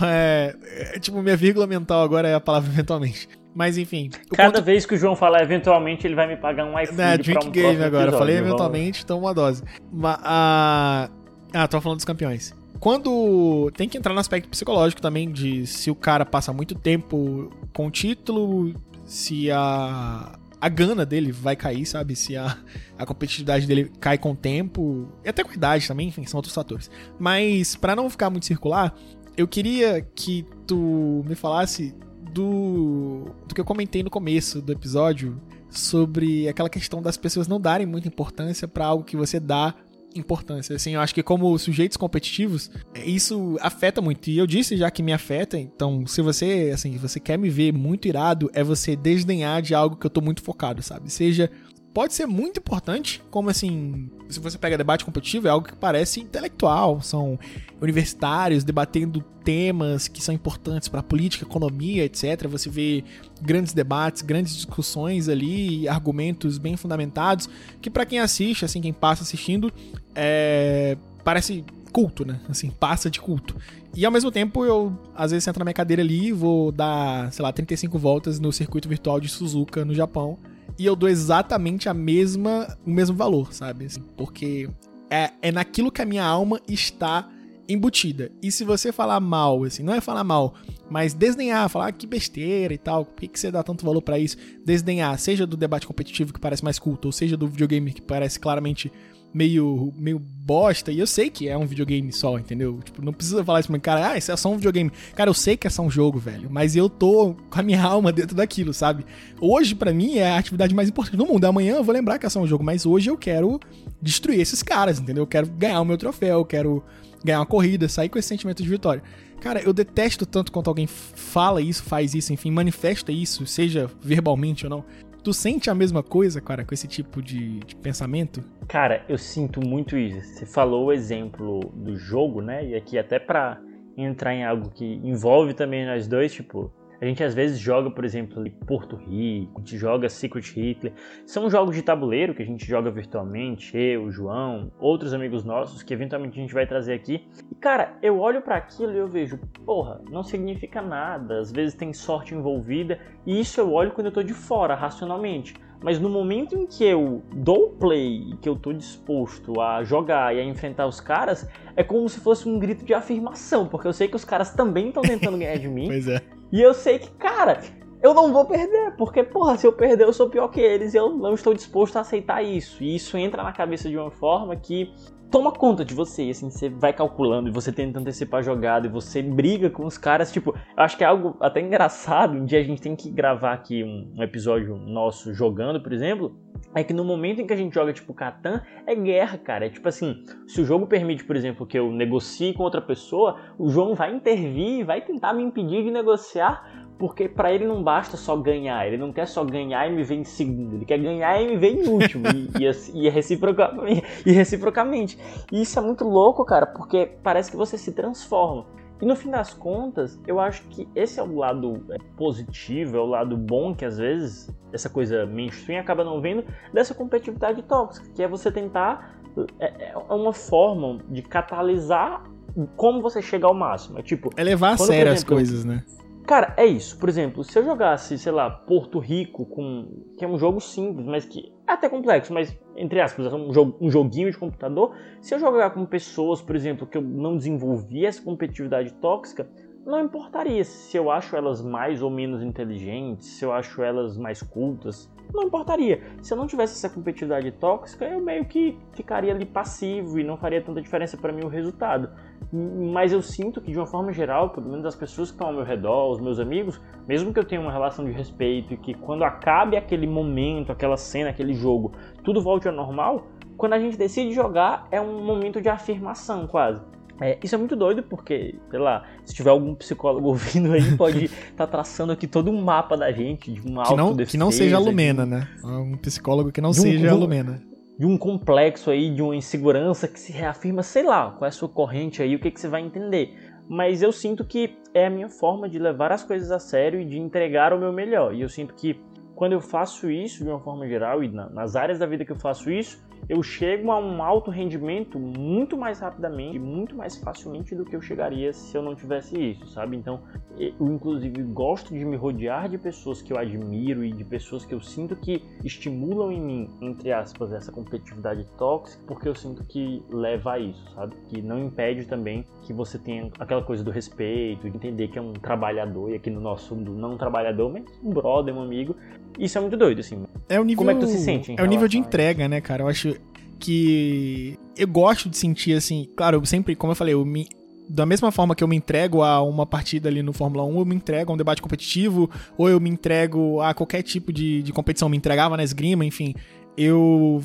É, é, tipo, minha vírgula mental agora é a palavra eventualmente. Mas enfim. Cada quanto... vez que o João falar eventualmente, ele vai me pagar um iPhone. É, Drink um Game agora. Episódio, Falei eventualmente, então uma dose. Mas, ah, ah, tô falando dos campeões. Quando. Tem que entrar no aspecto psicológico também, de se o cara passa muito tempo com o título, se a. A gana dele vai cair, sabe? Se a, a competitividade dele cai com o tempo. E até com a idade também, enfim, são outros fatores. Mas, para não ficar muito circular, eu queria que tu me falasse do, do que eu comentei no começo do episódio sobre aquela questão das pessoas não darem muita importância para algo que você dá importância. Assim, eu acho que como sujeitos competitivos, isso afeta muito. E eu disse já que me afeta, então se você, assim, você quer me ver muito irado, é você desdenhar de algo que eu tô muito focado, sabe? Seja pode ser muito importante, como assim, se você pega debate competitivo, é algo que parece intelectual, são universitários debatendo temas que são importantes para política, economia, etc. Você vê grandes debates, grandes discussões ali, argumentos bem fundamentados, que para quem assiste, assim, quem passa assistindo, é... parece culto, né? Assim, passa de culto. E ao mesmo tempo eu, às vezes, sento na minha cadeira ali e vou dar, sei lá, 35 voltas no circuito virtual de Suzuka, no Japão e eu dou exatamente a mesma, o mesmo valor, sabe? Assim, porque é, é naquilo que a minha alma está embutida. E se você falar mal, assim, não é falar mal, mas desdenhar, falar ah, que besteira e tal, por que, que você dá tanto valor para isso? Desdenhar, seja do debate competitivo que parece mais culto, ou seja do videogame que parece claramente meio, meio bosta, e eu sei que é um videogame só, entendeu? Tipo, não precisa falar isso pra mim, cara, ah, isso é só um videogame. Cara, eu sei que é só um jogo, velho, mas eu tô com a minha alma dentro daquilo, sabe? Hoje, para mim, é a atividade mais importante do mundo. Amanhã eu vou lembrar que é só um jogo, mas hoje eu quero destruir esses caras, entendeu? Eu quero ganhar o meu troféu, eu quero ganhar uma corrida, sair com esse sentimento de vitória. Cara, eu detesto tanto quanto alguém fala isso, faz isso, enfim, manifesta isso, seja verbalmente ou não. Tu sente a mesma coisa, cara, com esse tipo de, de, pensamento? Cara, eu sinto muito isso. Você falou o exemplo do jogo, né? E aqui até pra entrar em algo que envolve também nós dois, tipo, a gente às vezes joga, por exemplo, Porto Rico, a gente joga Secret Hitler. São jogos de tabuleiro que a gente joga virtualmente, eu, João, outros amigos nossos que eventualmente a gente vai trazer aqui. E cara, eu olho para aquilo e eu vejo, porra, não significa nada. Às vezes tem sorte envolvida, e isso eu olho quando eu tô de fora, racionalmente. Mas no momento em que eu dou play que eu tô disposto a jogar e a enfrentar os caras, é como se fosse um grito de afirmação, porque eu sei que os caras também estão tentando ganhar de mim. pois é. E eu sei que, cara, eu não vou perder, porque, porra, se eu perder, eu sou pior que eles e eu não estou disposto a aceitar isso. E isso entra na cabeça de uma forma que toma conta de você, assim, você vai calculando e você tenta antecipar a jogada e você briga com os caras, tipo, eu acho que é algo até engraçado, um dia a gente tem que gravar aqui um, um episódio nosso jogando, por exemplo, é que no momento em que a gente joga, tipo, Catan, é guerra, cara, é tipo assim, se o jogo permite, por exemplo, que eu negocie com outra pessoa, o João vai intervir, vai tentar me impedir de negociar, porque para ele não basta só ganhar, ele não quer só ganhar e me ver em segundo, ele quer ganhar e me ver em último, e, e, e, reciprocamente, e reciprocamente. E isso é muito louco, cara, porque parece que você se transforma. E no fim das contas, eu acho que esse é o lado é, positivo, é o lado bom que às vezes essa coisa mainstream acaba não vendo dessa competitividade tóxica, que é você tentar. É, é uma forma de catalisar como você chega ao máximo. É tipo. É levar a sério as coisas, né? Cara, é isso. Por exemplo, se eu jogasse, sei lá, Porto Rico, com que é um jogo simples, mas que é até complexo, mas entre aspas, é um, jogo, um joguinho de computador. Se eu jogar com pessoas, por exemplo, que eu não desenvolvi essa competitividade tóxica, não importaria se eu acho elas mais ou menos inteligentes, se eu acho elas mais cultas, não importaria. Se eu não tivesse essa competitividade tóxica, eu meio que ficaria ali passivo e não faria tanta diferença para mim o resultado. Mas eu sinto que, de uma forma geral, pelo menos as pessoas que estão ao meu redor, os meus amigos, mesmo que eu tenha uma relação de respeito e que quando acabe aquele momento, aquela cena, aquele jogo, tudo volte ao normal, quando a gente decide jogar é um momento de afirmação quase. É, isso é muito doido porque, sei lá, se tiver algum psicólogo ouvindo aí, pode estar tá traçando aqui todo um mapa da gente, de uma que não, que não seja a Lumena, de... né? Um psicólogo que não um, seja a Lumena. De um complexo aí, de uma insegurança que se reafirma, sei lá, qual é a sua corrente aí, o que, que você vai entender. Mas eu sinto que é a minha forma de levar as coisas a sério e de entregar o meu melhor. E eu sinto que quando eu faço isso de uma forma geral e nas áreas da vida que eu faço isso, eu chego a um alto rendimento muito mais rapidamente, muito mais facilmente do que eu chegaria se eu não tivesse isso, sabe? Então, eu inclusive gosto de me rodear de pessoas que eu admiro e de pessoas que eu sinto que estimulam em mim, entre aspas, essa competitividade tóxica, porque eu sinto que leva a isso, sabe? Que não impede também que você tenha aquela coisa do respeito, de entender que é um trabalhador, e aqui no nosso mundo não um trabalhador, mas um brother, um amigo. Isso é muito doido, assim. É o nível, Como é que tu se sente? é o nível de entrega, né, cara? Eu acho que eu gosto de sentir assim, claro, eu sempre, como eu falei, eu me, da mesma forma que eu me entrego a uma partida ali no Fórmula 1, eu me entrego a um debate competitivo, ou eu me entrego a qualquer tipo de, de competição, me entregava na esgrima, enfim. Eu,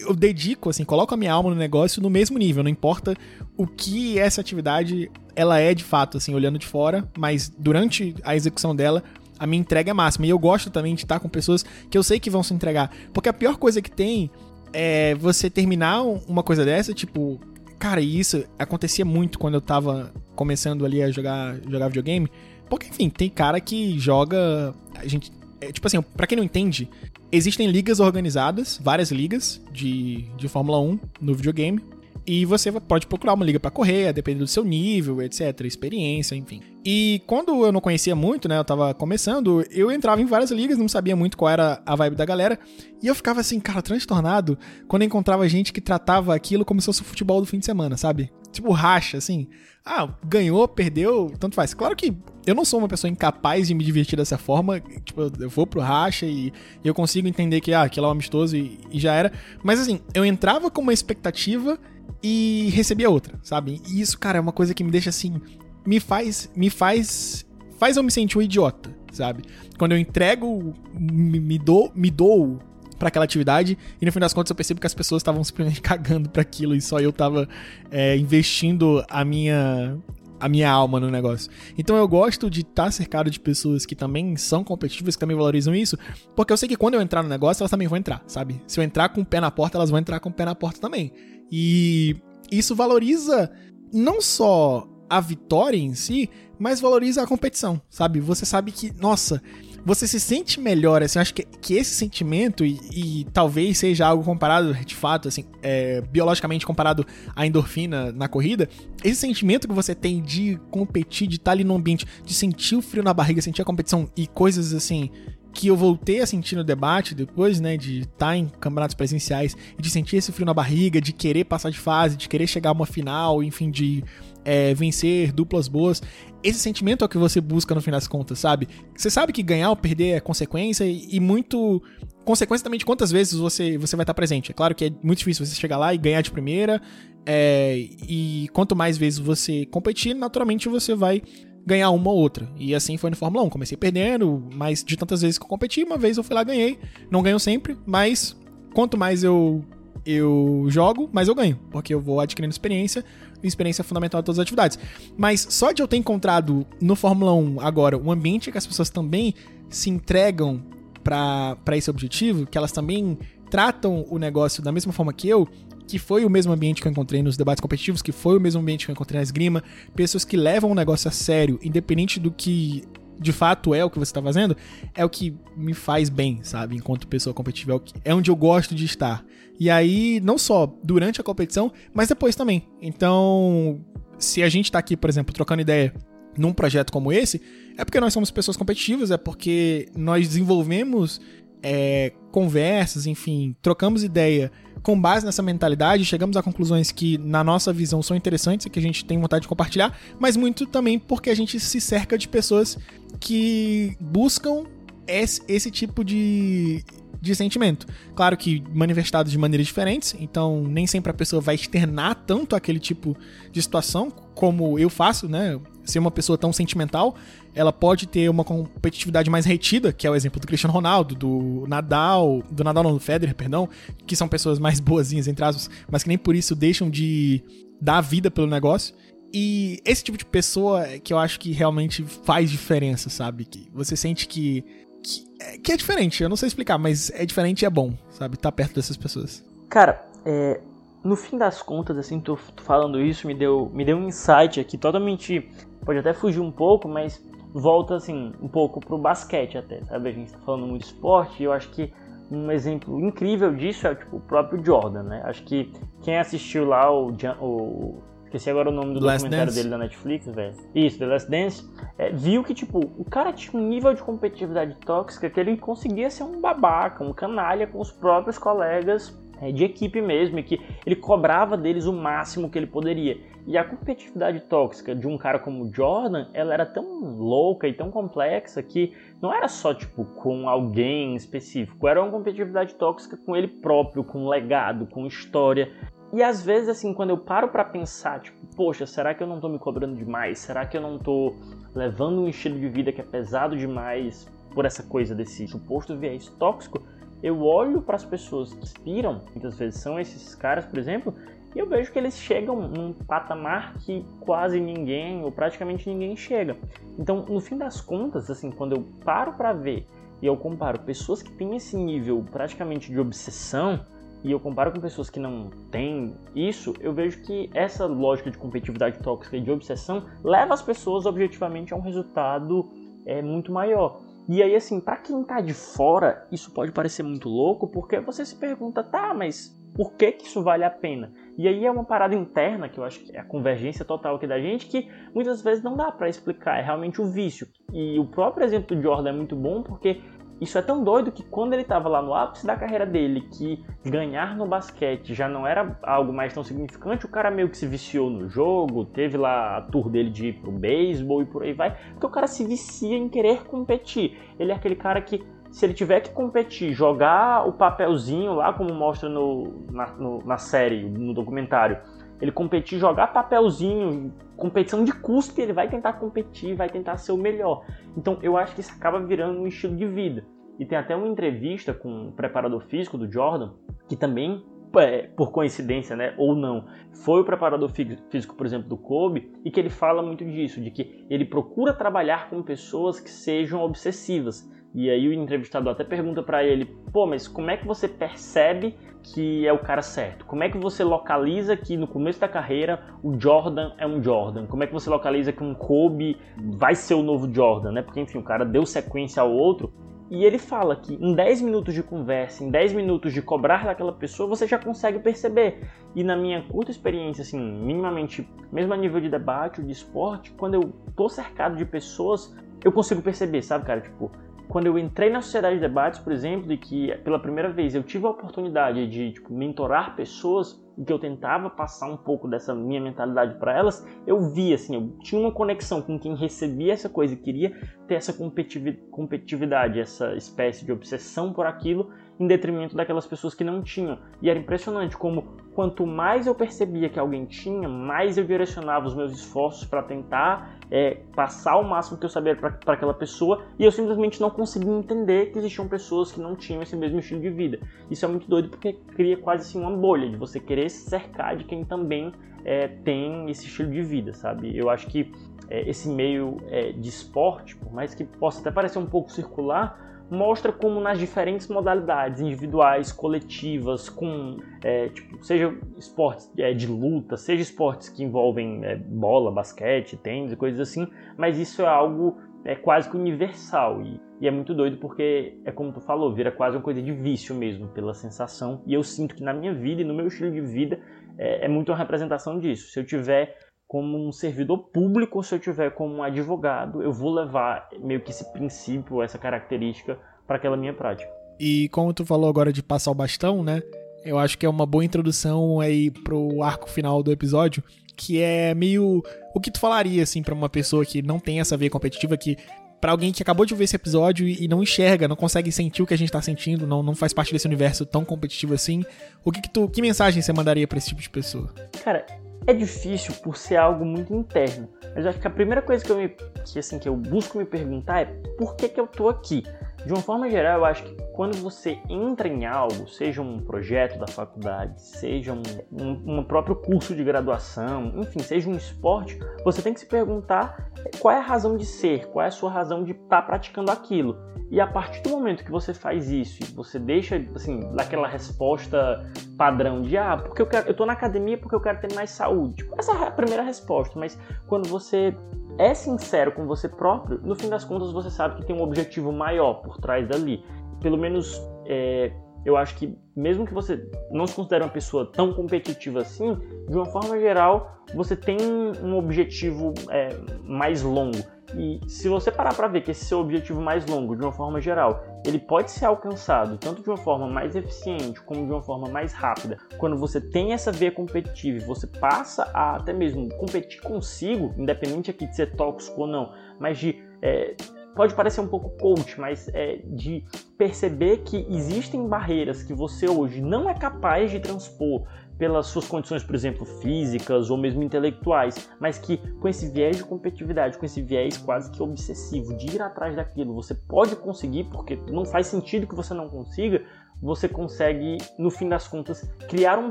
eu dedico, assim, coloco a minha alma no negócio no mesmo nível, não importa o que essa atividade ela é de fato, assim, olhando de fora, mas durante a execução dela, a minha entrega é máxima. E eu gosto também de estar com pessoas que eu sei que vão se entregar. Porque a pior coisa que tem é você terminar uma coisa dessa, tipo, cara, isso acontecia muito quando eu tava começando ali a jogar, jogar videogame. Porque, enfim, tem cara que joga. A gente. É, tipo assim, pra quem não entende, existem ligas organizadas, várias ligas de, de Fórmula 1 no videogame. E você pode procurar uma liga para correr, dependendo do seu nível, etc, experiência, enfim. E quando eu não conhecia muito, né, eu tava começando, eu entrava em várias ligas, não sabia muito qual era a vibe da galera, e eu ficava assim, cara, transtornado quando encontrava gente que tratava aquilo como se fosse o futebol do fim de semana, sabe? Tipo racha, assim. Ah, ganhou, perdeu, tanto faz. Claro que eu não sou uma pessoa incapaz de me divertir dessa forma. Tipo, eu vou pro racha e, e eu consigo entender que, ah, aquilo é um amistoso e, e já era. Mas assim, eu entrava com uma expectativa e recebia outra, sabe? E isso, cara, é uma coisa que me deixa assim, me faz, me faz, faz eu me sentir um idiota, sabe? Quando eu entrego, me, me dou, me dou para aquela atividade e no fim das contas eu percebo que as pessoas estavam simplesmente cagando para aquilo e só eu tava é, investindo a minha a minha alma no negócio. Então eu gosto de estar tá cercado de pessoas que também são competitivas, que também valorizam isso, porque eu sei que quando eu entrar no negócio, elas também vão entrar, sabe? Se eu entrar com o pé na porta, elas vão entrar com o pé na porta também. E isso valoriza não só a vitória em si, mas valoriza a competição, sabe? Você sabe que, nossa, você se sente melhor, assim, eu acho que, que esse sentimento, e, e, talvez seja algo comparado, de fato, assim, é, biologicamente comparado à endorfina na corrida, esse sentimento que você tem de competir, de estar ali no ambiente, de sentir o frio na barriga, sentir a competição e coisas assim, que eu voltei a sentir no debate depois, né, de estar tá em campeonatos presenciais e de sentir esse frio na barriga, de querer passar de fase, de querer chegar a uma final, enfim, de é, vencer duplas boas. Esse sentimento é o que você busca no fim das contas, sabe? Você sabe que ganhar ou perder é consequência e, e muito consequência também de quantas vezes você, você vai estar presente. É claro que é muito difícil você chegar lá e ganhar de primeira, é, e quanto mais vezes você competir, naturalmente você vai ganhar uma ou outra. E assim foi no Fórmula 1. Comecei perdendo, mas de tantas vezes que eu competi, uma vez eu fui lá ganhei. Não ganho sempre, mas quanto mais eu eu jogo, mais eu ganho, porque eu vou adquirindo experiência, experiência é fundamental em todas as atividades. Mas só de eu ter encontrado no Fórmula 1 agora um ambiente que as pessoas também se entregam para esse objetivo, que elas também tratam o negócio da mesma forma que eu, que foi o mesmo ambiente que eu encontrei nos debates competitivos, que foi o mesmo ambiente que eu encontrei na esgrima, pessoas que levam o negócio a sério, independente do que de fato é o que você está fazendo, é o que me faz bem, sabe? Enquanto pessoa competitiva, é, é onde eu gosto de estar. E aí, não só durante a competição, mas depois também. Então, se a gente está aqui, por exemplo, trocando ideia num projeto como esse, é porque nós somos pessoas competitivas, é porque nós desenvolvemos é, conversas, enfim, trocamos ideia com base nessa mentalidade, chegamos a conclusões que, na nossa visão, são interessantes e que a gente tem vontade de compartilhar, mas muito também porque a gente se cerca de pessoas que buscam esse, esse tipo de, de sentimento. Claro que manifestado de maneiras diferentes, então nem sempre a pessoa vai externar tanto aquele tipo de situação como eu faço, né? Ser uma pessoa tão sentimental, ela pode ter uma competitividade mais retida, que é o exemplo do Cristiano Ronaldo, do Nadal, do Nadal não, do Federer, perdão, que são pessoas mais boazinhas, entre aspas, mas que nem por isso deixam de dar vida pelo negócio. E esse tipo de pessoa que eu acho que realmente faz diferença, sabe? Que você sente que que é, que é diferente, eu não sei explicar, mas é diferente e é bom, sabe? Tá perto dessas pessoas. Cara, é, no fim das contas, assim, tô, tô, falando isso, me deu, me deu um insight aqui totalmente. Pode até fugir um pouco, mas volta assim um pouco pro basquete até, sabe? A gente tá falando muito de esporte e eu acho que um exemplo incrível disso é tipo, o próprio Jordan, né? Acho que quem assistiu lá o, o esqueci agora o nome do Last documentário Dance. dele da Netflix, velho. Isso, The Last Dance, é, viu que tipo, o cara tinha um nível de competitividade tóxica que ele conseguia ser um babaca, um canalha com os próprios colegas é, de equipe mesmo, e que ele cobrava deles o máximo que ele poderia. E a competitividade tóxica de um cara como Jordan, ela era tão louca e tão complexa que não era só tipo com alguém específico, era uma competitividade tóxica com ele próprio, com legado, com história. E às vezes, assim, quando eu paro para pensar, tipo, poxa, será que eu não tô me cobrando demais? Será que eu não tô levando um estilo de vida que é pesado demais por essa coisa desse suposto viés tóxico? eu olho para as pessoas que inspiram, muitas vezes são esses caras, por exemplo, e eu vejo que eles chegam num patamar que quase ninguém ou praticamente ninguém chega. Então, no fim das contas, assim, quando eu paro para ver e eu comparo pessoas que têm esse nível praticamente de obsessão e eu comparo com pessoas que não têm isso, eu vejo que essa lógica de competitividade tóxica e de obsessão leva as pessoas objetivamente a um resultado é, muito maior. E aí, assim, para quem tá de fora, isso pode parecer muito louco, porque você se pergunta, tá, mas por que, que isso vale a pena? E aí é uma parada interna, que eu acho que é a convergência total aqui da gente, que muitas vezes não dá para explicar, é realmente o vício. E o próprio exemplo do Jordan é muito bom, porque isso é tão doido que quando ele estava lá no ápice da carreira dele, que ganhar no basquete já não era algo mais tão significante, o cara meio que se viciou no jogo, teve lá a tour dele de ir pro beisebol e por aí vai, porque o cara se vicia em querer competir. Ele é aquele cara que se ele tiver que competir, jogar o papelzinho lá, como mostra no, na, no, na série, no documentário, ele competir, jogar papelzinho, competição de cuspe, ele vai tentar competir, vai tentar ser o melhor. Então eu acho que isso acaba virando um estilo de vida. E tem até uma entrevista com o preparador físico do Jordan, que também, é, por coincidência, né, ou não, foi o preparador físico, por exemplo, do Kobe, e que ele fala muito disso, de que ele procura trabalhar com pessoas que sejam obsessivas. E aí o entrevistador até pergunta para ele, pô, mas como é que você percebe que é o cara certo? Como é que você localiza que no começo da carreira o Jordan é um Jordan? Como é que você localiza que um Kobe vai ser o novo Jordan, né? Porque enfim, o cara deu sequência ao outro. E ele fala que em 10 minutos de conversa, em 10 minutos de cobrar daquela pessoa, você já consegue perceber. E na minha curta experiência, assim, minimamente, mesmo a nível de debate ou de esporte, quando eu tô cercado de pessoas, eu consigo perceber, sabe, cara? Tipo, quando eu entrei na sociedade de debates, por exemplo, e que pela primeira vez eu tive a oportunidade de tipo, mentorar pessoas e que eu tentava passar um pouco dessa minha mentalidade para elas, eu via assim, eu tinha uma conexão com quem recebia essa coisa e queria ter essa competitividade, essa espécie de obsessão por aquilo, em detrimento daquelas pessoas que não tinham. E era impressionante como quanto mais eu percebia que alguém tinha, mais eu direcionava os meus esforços para tentar é, passar o máximo que eu sabia para aquela pessoa e eu simplesmente não conseguia entender que existiam pessoas que não tinham esse mesmo estilo de vida. Isso é muito doido porque cria quase assim uma bolha de você querer se cercar de quem também é, tem esse estilo de vida, sabe? Eu acho que é, esse meio é, de esporte, por mais que possa até parecer um pouco circular, mostra como nas diferentes modalidades individuais, coletivas, com é, tipo, seja esportes é, de luta, seja esportes que envolvem é, bola, basquete, tênis e coisas assim, mas isso é algo é quase que universal e, e, é muito doido porque é como tu falou, vira quase uma coisa de vício mesmo pela sensação e eu sinto que na minha vida e no meu estilo de vida é, é muito uma representação disso. Se eu tiver como um servidor público, se eu tiver como um advogado, eu vou levar meio que esse princípio, essa característica para aquela minha prática. E como tu falou agora de passar o bastão, né? Eu acho que é uma boa introdução aí pro arco final do episódio, que é meio o que tu falaria assim para uma pessoa que não tem essa veia competitiva que para alguém que acabou de ver esse episódio e não enxerga, não consegue sentir o que a gente tá sentindo, não, não faz parte desse universo tão competitivo assim, o que que tu, que mensagem você mandaria para esse tipo de pessoa? Cara, é difícil por ser algo muito interno. Mas acho que a primeira coisa que eu, me, que, assim, que eu busco me perguntar é por que, que eu tô aqui? De uma forma geral, eu acho que quando você entra em algo, seja um projeto da faculdade, seja um, um, um, próprio curso de graduação, enfim, seja um esporte, você tem que se perguntar qual é a razão de ser, qual é a sua razão de estar tá praticando aquilo. E a partir do momento que você faz isso você deixa, assim, daquela resposta padrão de ah, porque eu quero, eu tô na academia porque eu quero ter mais saúde. Tipo, essa é a primeira resposta, mas quando você é sincero com você próprio, no fim das contas você sabe que tem um objetivo maior por trás dali. Pelo menos é, eu acho que mesmo que você não se considere uma pessoa tão competitiva assim, de uma forma geral, você tem um objetivo é, mais longo. E se você parar para ver que esse seu objetivo mais longo, de uma forma geral, ele pode ser alcançado tanto de uma forma mais eficiente como de uma forma mais rápida, quando você tem essa veia competitiva e você passa a até mesmo competir consigo, independente aqui de ser tóxico ou não, mas de é, pode parecer um pouco coach, mas é de perceber que existem barreiras que você hoje não é capaz de transpor pelas suas condições, por exemplo, físicas ou mesmo intelectuais, mas que com esse viés de competitividade, com esse viés quase que obsessivo de ir atrás daquilo, você pode conseguir, porque não faz sentido que você não consiga, você consegue, no fim das contas, criar um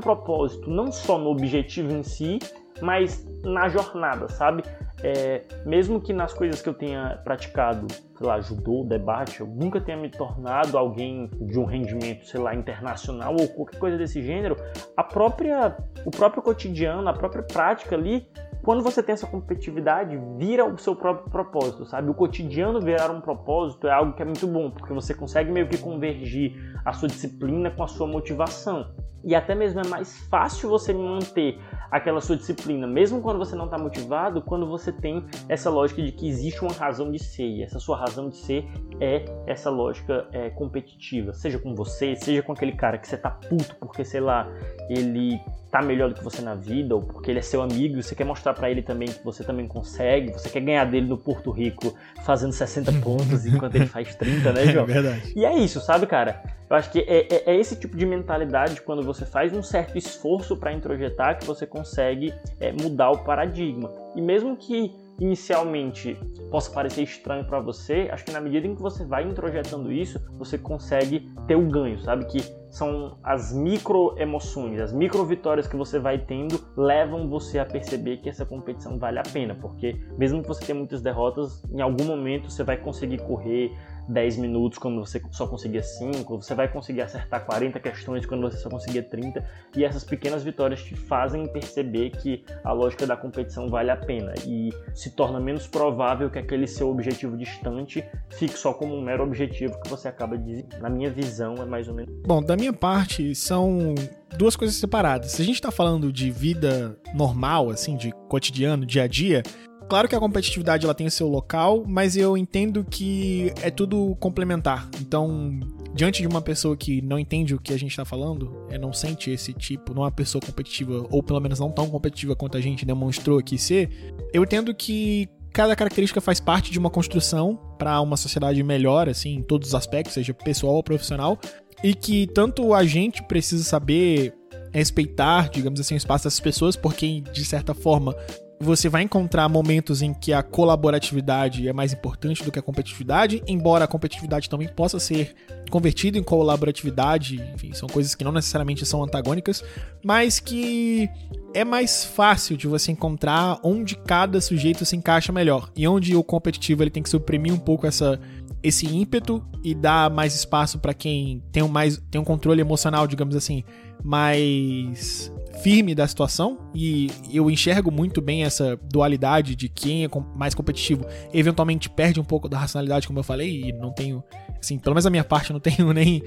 propósito, não só no objetivo em si, mas na jornada, sabe? É, mesmo que nas coisas que eu tenha praticado, sei lá, judô, debate, eu nunca tenha me tornado alguém de um rendimento, sei lá, internacional ou qualquer coisa desse gênero, a própria, o próprio cotidiano, a própria prática ali, quando você tem essa competitividade, vira o seu próprio propósito, sabe? O cotidiano virar um propósito é algo que é muito bom, porque você consegue meio que convergir a sua disciplina com a sua motivação. E até mesmo é mais fácil você manter aquela sua disciplina, mesmo quando você não está motivado, quando você tem essa lógica de que existe uma razão de ser, e essa sua razão de ser é essa lógica é, competitiva, seja com você, seja com aquele cara que você tá puto porque, sei lá, ele tá melhor do que você na vida, ou porque ele é seu amigo e você quer mostrar para ele também que você também consegue, você quer ganhar dele no Porto Rico fazendo 60 pontos enquanto ele faz 30, né, João? É verdade. E é isso, sabe, cara? Eu acho que é, é, é esse tipo de mentalidade, quando você faz um certo esforço para introjetar, que você consegue é, mudar o paradigma. E mesmo que inicialmente possa parecer estranho para você, acho que na medida em que você vai introjetando isso, você consegue ter o ganho, sabe? Que são as micro emoções, as micro vitórias que você vai tendo levam você a perceber que essa competição vale a pena, porque mesmo que você tenha muitas derrotas, em algum momento você vai conseguir correr 10 minutos quando você só conseguia 5, você vai conseguir acertar 40 questões quando você só conseguia 30, e essas pequenas vitórias te fazem perceber que a lógica da competição vale a pena e se torna menos provável que aquele seu objetivo distante fique só como um mero objetivo que você acaba de. Na minha visão, é mais ou menos. Bom, da minha parte, são duas coisas separadas. Se a gente está falando de vida normal, assim, de cotidiano, dia a dia, Claro que a competitividade ela tem o seu local, mas eu entendo que é tudo complementar. Então, diante de uma pessoa que não entende o que a gente está falando, é, não sente esse tipo, não é uma pessoa competitiva, ou pelo menos não tão competitiva quanto a gente demonstrou aqui ser, eu entendo que cada característica faz parte de uma construção para uma sociedade melhor, assim, em todos os aspectos, seja pessoal ou profissional, e que tanto a gente precisa saber respeitar, digamos assim, o espaço dessas pessoas, porque de certa forma você vai encontrar momentos em que a colaboratividade é mais importante do que a competitividade, embora a competitividade também possa ser convertida em colaboratividade, enfim, são coisas que não necessariamente são antagônicas, mas que é mais fácil de você encontrar onde cada sujeito se encaixa melhor e onde o competitivo ele tem que suprimir um pouco essa esse ímpeto e dar mais espaço para quem tem um mais tem um controle emocional, digamos assim, mais firme da situação e eu enxergo muito bem essa dualidade de quem é mais competitivo eventualmente perde um pouco da racionalidade, como eu falei, e não tenho, assim, pelo menos a minha parte, não tenho nem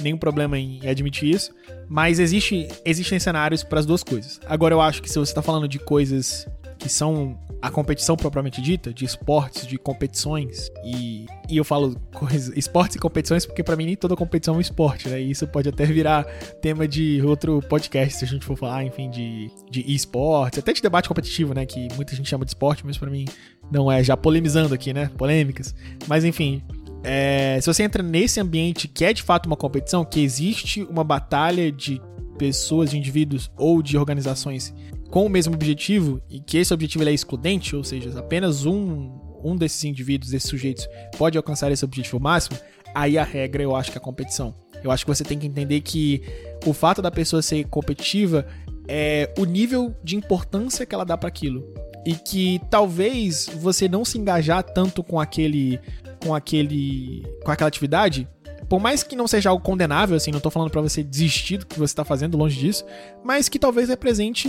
nenhum problema em admitir isso, mas existe, existem cenários para as duas coisas. Agora eu acho que se você está falando de coisas que são a competição propriamente dita, de esportes, de competições, e, e eu falo coisa, esportes e competições porque para mim nem toda competição é um esporte, né? E isso pode até virar tema de outro podcast se a gente for falar, enfim, de, de esportes, até de debate competitivo, né? Que muita gente chama de esporte, mas para mim não é, já polemizando aqui, né? Polêmicas. Mas enfim, é, se você entra nesse ambiente que é de fato uma competição, que existe uma batalha de pessoas, de indivíduos ou de organizações com o mesmo objetivo e que esse objetivo é excludente, ou seja, apenas um, um desses indivíduos, desses sujeitos, pode alcançar esse objetivo máximo, aí a regra eu acho que é a competição. Eu acho que você tem que entender que o fato da pessoa ser competitiva é o nível de importância que ela dá para aquilo. E que talvez você não se engajar tanto com aquele com aquele com aquela atividade, por mais que não seja algo condenável assim, não tô falando para você desistir do que você tá fazendo longe disso, mas que talvez represente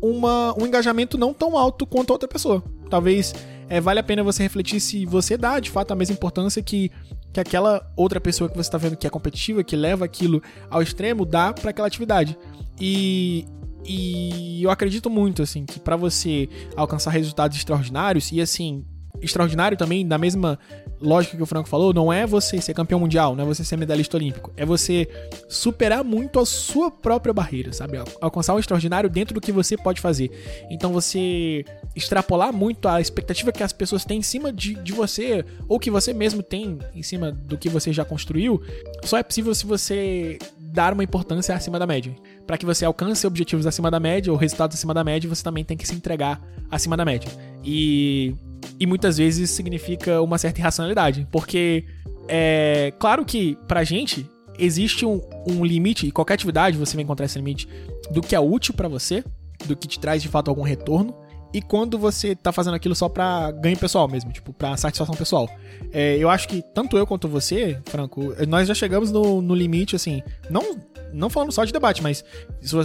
uma, um engajamento não tão alto quanto a outra pessoa. Talvez é, vale a pena você refletir se você dá de fato a mesma importância que, que aquela outra pessoa que você está vendo que é competitiva, que leva aquilo ao extremo, dá para aquela atividade. E, e eu acredito muito, assim, que para você alcançar resultados extraordinários, e assim, extraordinário também, na mesma lógica que o Franco falou, não é você ser campeão mundial, não é você ser medalhista olímpico, é você superar muito a sua própria barreira, sabe? Alcançar o extraordinário dentro do que você pode fazer. Então você extrapolar muito a expectativa que as pessoas têm em cima de, de você, ou que você mesmo tem em cima do que você já construiu, só é possível se você dar uma importância acima da média. Para que você alcance objetivos acima da média ou resultados acima da média, você também tem que se entregar acima da média. E e muitas vezes significa uma certa irracionalidade. Porque é claro que pra gente existe um, um limite, e qualquer atividade você vai encontrar esse limite, do que é útil para você, do que te traz de fato algum retorno, e quando você tá fazendo aquilo só pra ganho pessoal mesmo, tipo, pra satisfação pessoal. É, eu acho que tanto eu quanto você, Franco, nós já chegamos no, no limite, assim, não, não falando só de debate, mas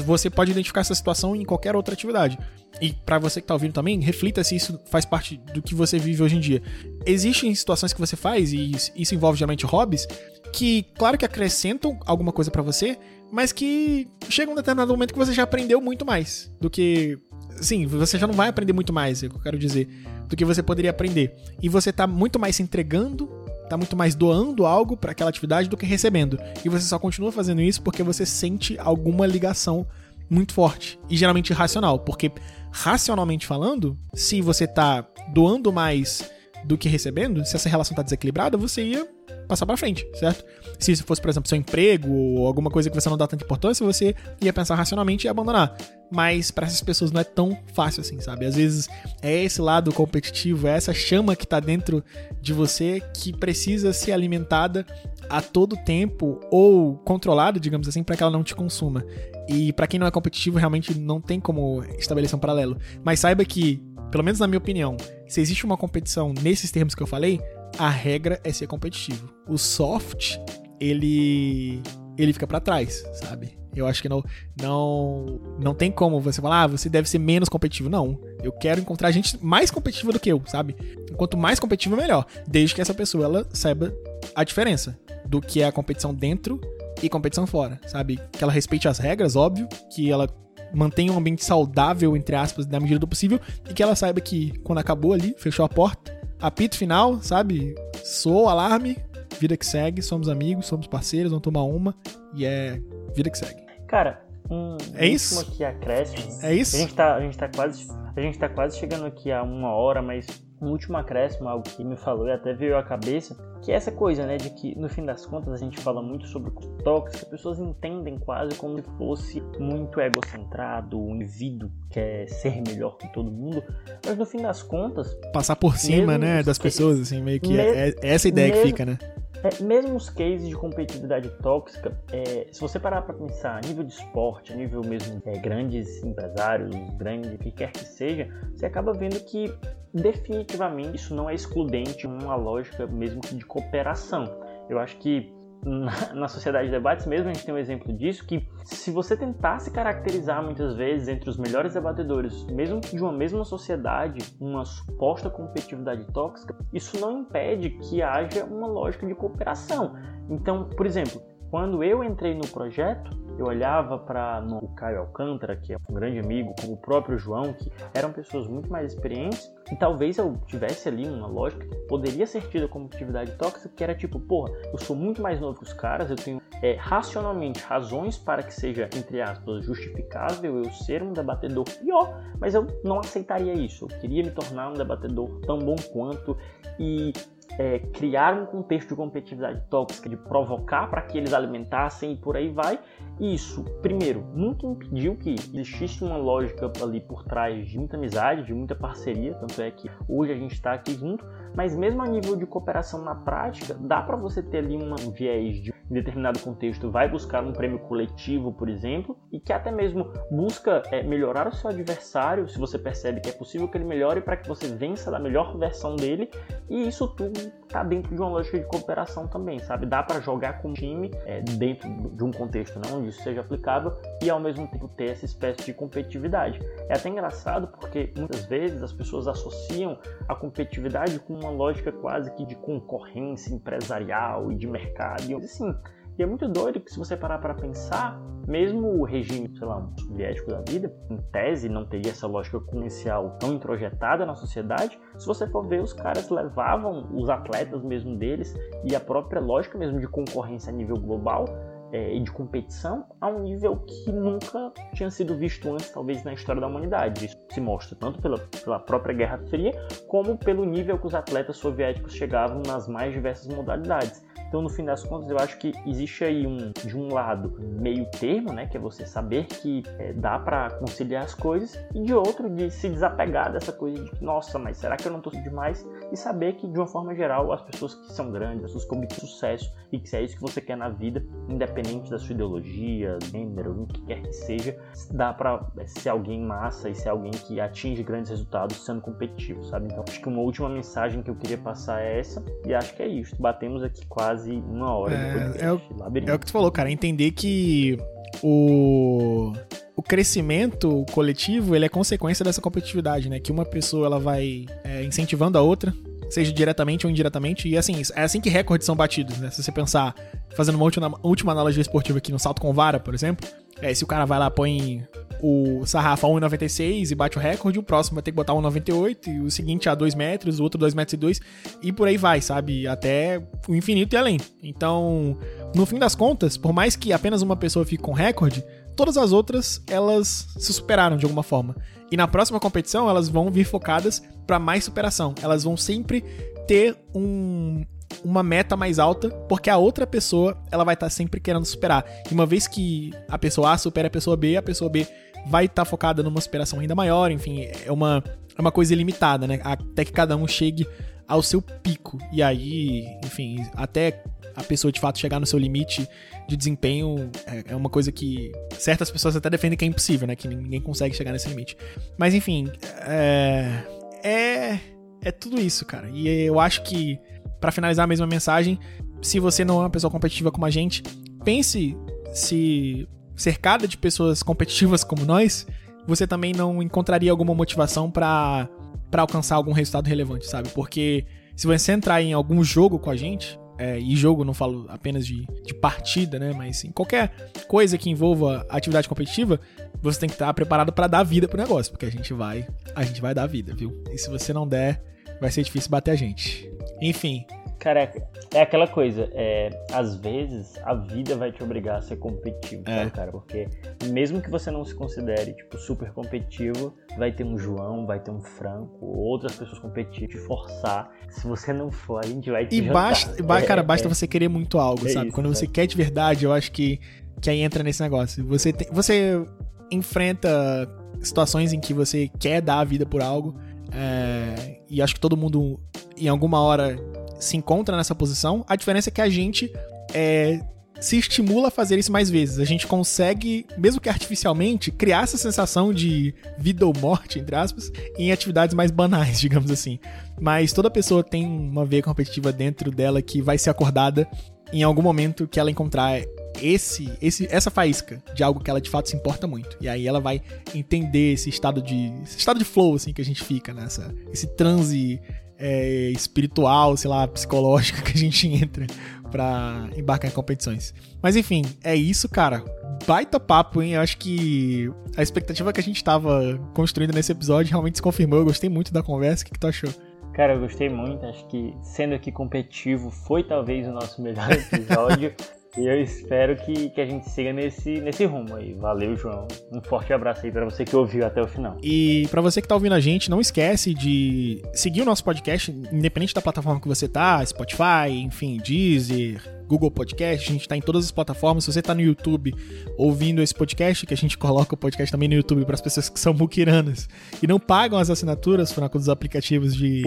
você pode identificar essa situação em qualquer outra atividade. E para você que tá ouvindo também, reflita se isso faz parte do que você vive hoje em dia. Existem situações que você faz, e isso envolve geralmente hobbies, que, claro que acrescentam alguma coisa para você, mas que chega um determinado momento que você já aprendeu muito mais do que sim, você já não vai aprender muito mais, é o que eu quero dizer, do que você poderia aprender. E você tá muito mais se entregando, tá muito mais doando algo para aquela atividade do que recebendo. E você só continua fazendo isso porque você sente alguma ligação muito forte e geralmente racional, porque racionalmente falando, se você tá doando mais do que recebendo, se essa relação tá desequilibrada, você ia passar para frente, certo? Se isso fosse, por exemplo, seu emprego ou alguma coisa que você não dá tanta importância, você ia pensar racionalmente e abandonar. Mas para essas pessoas não é tão fácil assim, sabe? Às vezes é esse lado competitivo, é essa chama que tá dentro de você que precisa ser alimentada a todo tempo ou controlada, digamos assim, para que ela não te consuma. E para quem não é competitivo, realmente não tem como estabelecer um paralelo. Mas saiba que, pelo menos na minha opinião, se existe uma competição nesses termos que eu falei, a regra é ser competitivo. O soft, ele ele fica para trás, sabe? Eu acho que não não não tem como você falar, ah, você deve ser menos competitivo. Não. Eu quero encontrar gente mais competitiva do que eu, sabe? Quanto mais competitivo, melhor. Desde que essa pessoa ela saiba a diferença do que é a competição dentro e competição fora, sabe? Que ela respeite as regras, óbvio, que ela mantenha um ambiente saudável, entre aspas, na medida do possível, e que ela saiba que quando acabou ali, fechou a porta, apito final, sabe? Soou o alarme, vida que segue, somos amigos, somos parceiros, vamos tomar uma e é vida que segue. Cara, um é isso aqui acréscimo. É isso. A gente tá, a gente tá quase, a gente tá quase chegando aqui a uma hora, mas um último acréscimo, algo que me falou e até veio à cabeça, que é essa coisa, né, de que no fim das contas a gente fala muito sobre tóxicos, que as pessoas entendem quase como se fosse muito egocentrado, um indivíduo que quer ser melhor que todo mundo, mas no fim das contas... Passar por cima, né, das pessoas, assim, meio que é, é essa ideia mesmo, que fica, né? É, mesmo os cases de competitividade tóxica, é, se você parar para pensar a nível de esporte, a nível mesmo é, grandes empresários, grandes, que quer que seja, você acaba vendo que definitivamente isso não é excludente uma lógica mesmo de cooperação. Eu acho que na, na, sociedade de debates mesmo a gente tem um exemplo disso que se você tentar se caracterizar muitas vezes entre os melhores debatedores, mesmo de uma mesma sociedade, uma suposta competitividade tóxica, isso não impede que haja uma lógica de cooperação. Então, por exemplo, quando eu entrei no projeto, eu olhava para o Caio Alcântara, que é um grande amigo, como o próprio João, que eram pessoas muito mais experientes, e talvez eu tivesse ali uma lógica que poderia ser tida como atividade tóxica, que era tipo, porra, eu sou muito mais novo que os caras, eu tenho é, racionalmente razões para que seja, entre aspas, justificável eu ser um debatedor pior, mas eu não aceitaria isso. Eu queria me tornar um debatedor tão bom quanto e é, criar um contexto de competitividade tóxica, de provocar para que eles alimentassem e por aí vai. Isso, primeiro, nunca impediu que existisse uma lógica ali por trás de muita amizade, de muita parceria, tanto é que hoje a gente está aqui junto, mas mesmo a nível de cooperação na prática, dá para você ter ali um viés de em determinado contexto vai buscar um prêmio coletivo, por exemplo, e que até mesmo busca é, melhorar o seu adversário, se você percebe que é possível que ele melhore para que você vença da melhor versão dele, e isso tudo está dentro de uma lógica de cooperação também, sabe? Dá para jogar com um time é, dentro de um contexto não onde isso seja aplicável e ao mesmo tempo ter essa espécie de competitividade. É até engraçado porque muitas vezes as pessoas associam a competitividade com uma lógica quase que de concorrência empresarial e de mercado. E assim, e é muito doido que se você parar para pensar, mesmo o regime, sei lá, soviético da vida, em tese não teria essa lógica comercial tão introjetada na sociedade, se você for ver, os caras levavam os atletas mesmo deles e a própria lógica mesmo de concorrência a nível global é, e de competição a um nível que nunca tinha sido visto antes, talvez, na história da humanidade. Isso se mostra tanto pela, pela própria Guerra Fria, como pelo nível que os atletas soviéticos chegavam nas mais diversas modalidades. Então, no fim das contas, eu acho que existe aí um, de um lado, meio termo, né, que é você saber que é, dá para conciliar as coisas, e de outro, de se desapegar dessa coisa de, nossa, mas será que eu não tô demais? E saber que, de uma forma geral, as pessoas que são grandes, as pessoas que obtêm sucesso, e que se é isso que você quer na vida, independente da sua ideologia, gênero, o que quer que seja, dá para é, ser alguém massa e ser alguém que atinge grandes resultados sendo competitivo, sabe? Então, acho que uma última mensagem que eu queria passar é essa, e acho que é isso. Batemos aqui quase quase uma hora é, é, o, é o que tu falou, cara. Entender que o, o crescimento coletivo ele é consequência dessa competitividade, né? Que uma pessoa ela vai é, incentivando a outra, seja diretamente ou indiretamente. E assim, é assim que recordes são batidos, né? Se você pensar, fazendo uma última, última analogia esportiva aqui no salto com vara, por exemplo, é, se o cara vai lá, põe o sarrafo a 1,96 e bate o recorde, o próximo vai ter que botar 1,98 e o seguinte a 2 metros, o outro 2 metros e 2 e por aí vai, sabe? Até o infinito e além. Então, no fim das contas, por mais que apenas uma pessoa fique com recorde, todas as outras elas se superaram de alguma forma. E na próxima competição elas vão vir focadas para mais superação. Elas vão sempre ter um, uma meta mais alta, porque a outra pessoa ela vai estar tá sempre querendo superar. E uma vez que a pessoa A supera a pessoa B, a pessoa B vai estar tá focada numa superação ainda maior, enfim, é uma, é uma coisa ilimitada, né? Até que cada um chegue ao seu pico. E aí, enfim, até a pessoa de fato chegar no seu limite de desempenho é, é uma coisa que certas pessoas até defendem que é impossível, né? Que ninguém consegue chegar nesse limite. Mas enfim, é. É, é tudo isso, cara. E eu acho que, para finalizar a mesma mensagem, se você não é uma pessoa competitiva como a gente, pense se cercada de pessoas competitivas como nós, você também não encontraria alguma motivação para para alcançar algum resultado relevante, sabe? Porque se você entrar em algum jogo com a gente, é, e jogo não falo apenas de, de partida, né? Mas em qualquer coisa que envolva atividade competitiva, você tem que estar preparado para dar vida pro negócio, porque a gente vai, a gente vai dar vida, viu? E se você não der, vai ser difícil bater a gente. Enfim, Cara, é aquela coisa, é, às vezes a vida vai te obrigar a ser competitivo, é. sabe, cara? Porque mesmo que você não se considere, tipo, super competitivo, vai ter um João, vai ter um Franco, outras pessoas competitivas te forçar. Se você não for, a gente vai te E basta, é, cara, basta é, você querer muito algo, é sabe? Isso, Quando você quer de verdade, eu acho que, que aí entra nesse negócio. Você, tem, você enfrenta situações em que você quer dar a vida por algo, é, e acho que todo mundo, em alguma hora, se encontra nessa posição. A diferença é que a gente é, se estimula a fazer isso mais vezes. A gente consegue, mesmo que artificialmente, criar essa sensação de vida ou morte, entre aspas, em atividades mais banais, digamos assim. Mas toda pessoa tem uma veia competitiva dentro dela que vai ser acordada em algum momento que ela encontrar esse, esse, essa faísca de algo que ela de fato se importa muito. E aí ela vai entender esse estado de, esse estado de flow assim que a gente fica nessa, esse transe é, espiritual, sei lá, psicológico que a gente entra pra embarcar em competições. Mas enfim, é isso, cara. Baita papo, hein? Eu acho que a expectativa que a gente tava construindo nesse episódio realmente se confirmou. Eu gostei muito da conversa. O que, que tu achou? Cara, eu gostei muito. Acho que sendo aqui competitivo foi talvez o nosso melhor episódio. E eu espero que, que a gente siga nesse, nesse rumo aí. Valeu, João. Um forte abraço aí para você que ouviu até o final. E para você que tá ouvindo a gente, não esquece de seguir o nosso podcast, independente da plataforma que você tá, Spotify, enfim, Deezer, Google Podcast, a gente está em todas as plataformas. Se você está no YouTube ouvindo esse podcast, que a gente coloca o podcast também no YouTube para as pessoas que são muquiranas e não pagam as assinaturas por conta dos aplicativos de,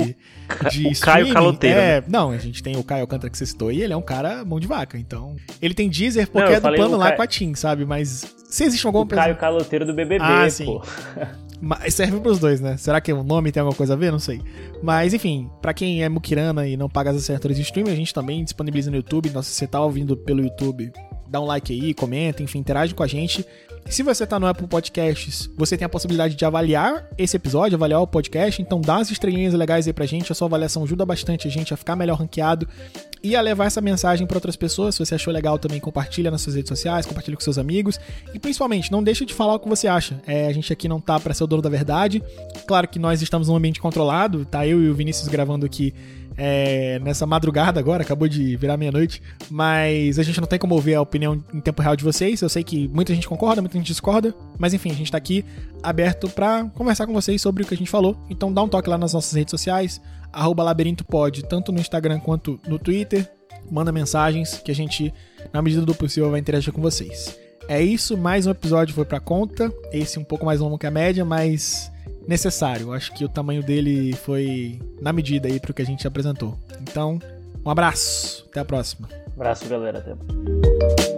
o, de o Caio Caloteiro. É, né? não, a gente tem o Caio Alcântara que você citou e ele é um cara mão de vaca. Então, ele tem Deezer porque não, é do plano lá Caio... com a TIM, sabe? Mas se existe alguma o Caio Caloteiro do BBB, ah, pô. Sim. Mas serve pros dois, né? Será que o nome tem alguma coisa a ver? Não sei. Mas, enfim, para quem é mukirana e não paga as assinaturas de streaming, a gente também disponibiliza no YouTube. Então, se você tá ouvindo pelo YouTube, dá um like aí, comenta, enfim, interage com a gente. Se você tá no Apple Podcasts, você tem a possibilidade de avaliar esse episódio, avaliar o podcast, então dá as estrelinhas legais aí pra gente, a sua avaliação ajuda bastante a gente a ficar melhor ranqueado e a levar essa mensagem para outras pessoas. Se você achou legal também, compartilha nas suas redes sociais, compartilha com seus amigos e principalmente, não deixa de falar o que você acha. É, a gente aqui não tá para ser o dono da verdade. Claro que nós estamos num ambiente controlado, tá eu e o Vinícius gravando aqui é, nessa madrugada agora, acabou de virar meia-noite, mas a gente não tem como ouvir a opinião em tempo real de vocês. Eu sei que muita gente concorda, muita gente discorda, mas enfim, a gente tá aqui aberto para conversar com vocês sobre o que a gente falou. Então dá um toque lá nas nossas redes sociais, labirintopod, tanto no Instagram quanto no Twitter. Manda mensagens que a gente, na medida do possível, vai interagir com vocês. É isso, mais um episódio foi pra conta. Esse um pouco mais longo que a média, mas necessário. Acho que o tamanho dele foi na medida aí pro que a gente apresentou. Então, um abraço, até a próxima. abraço, galera, até.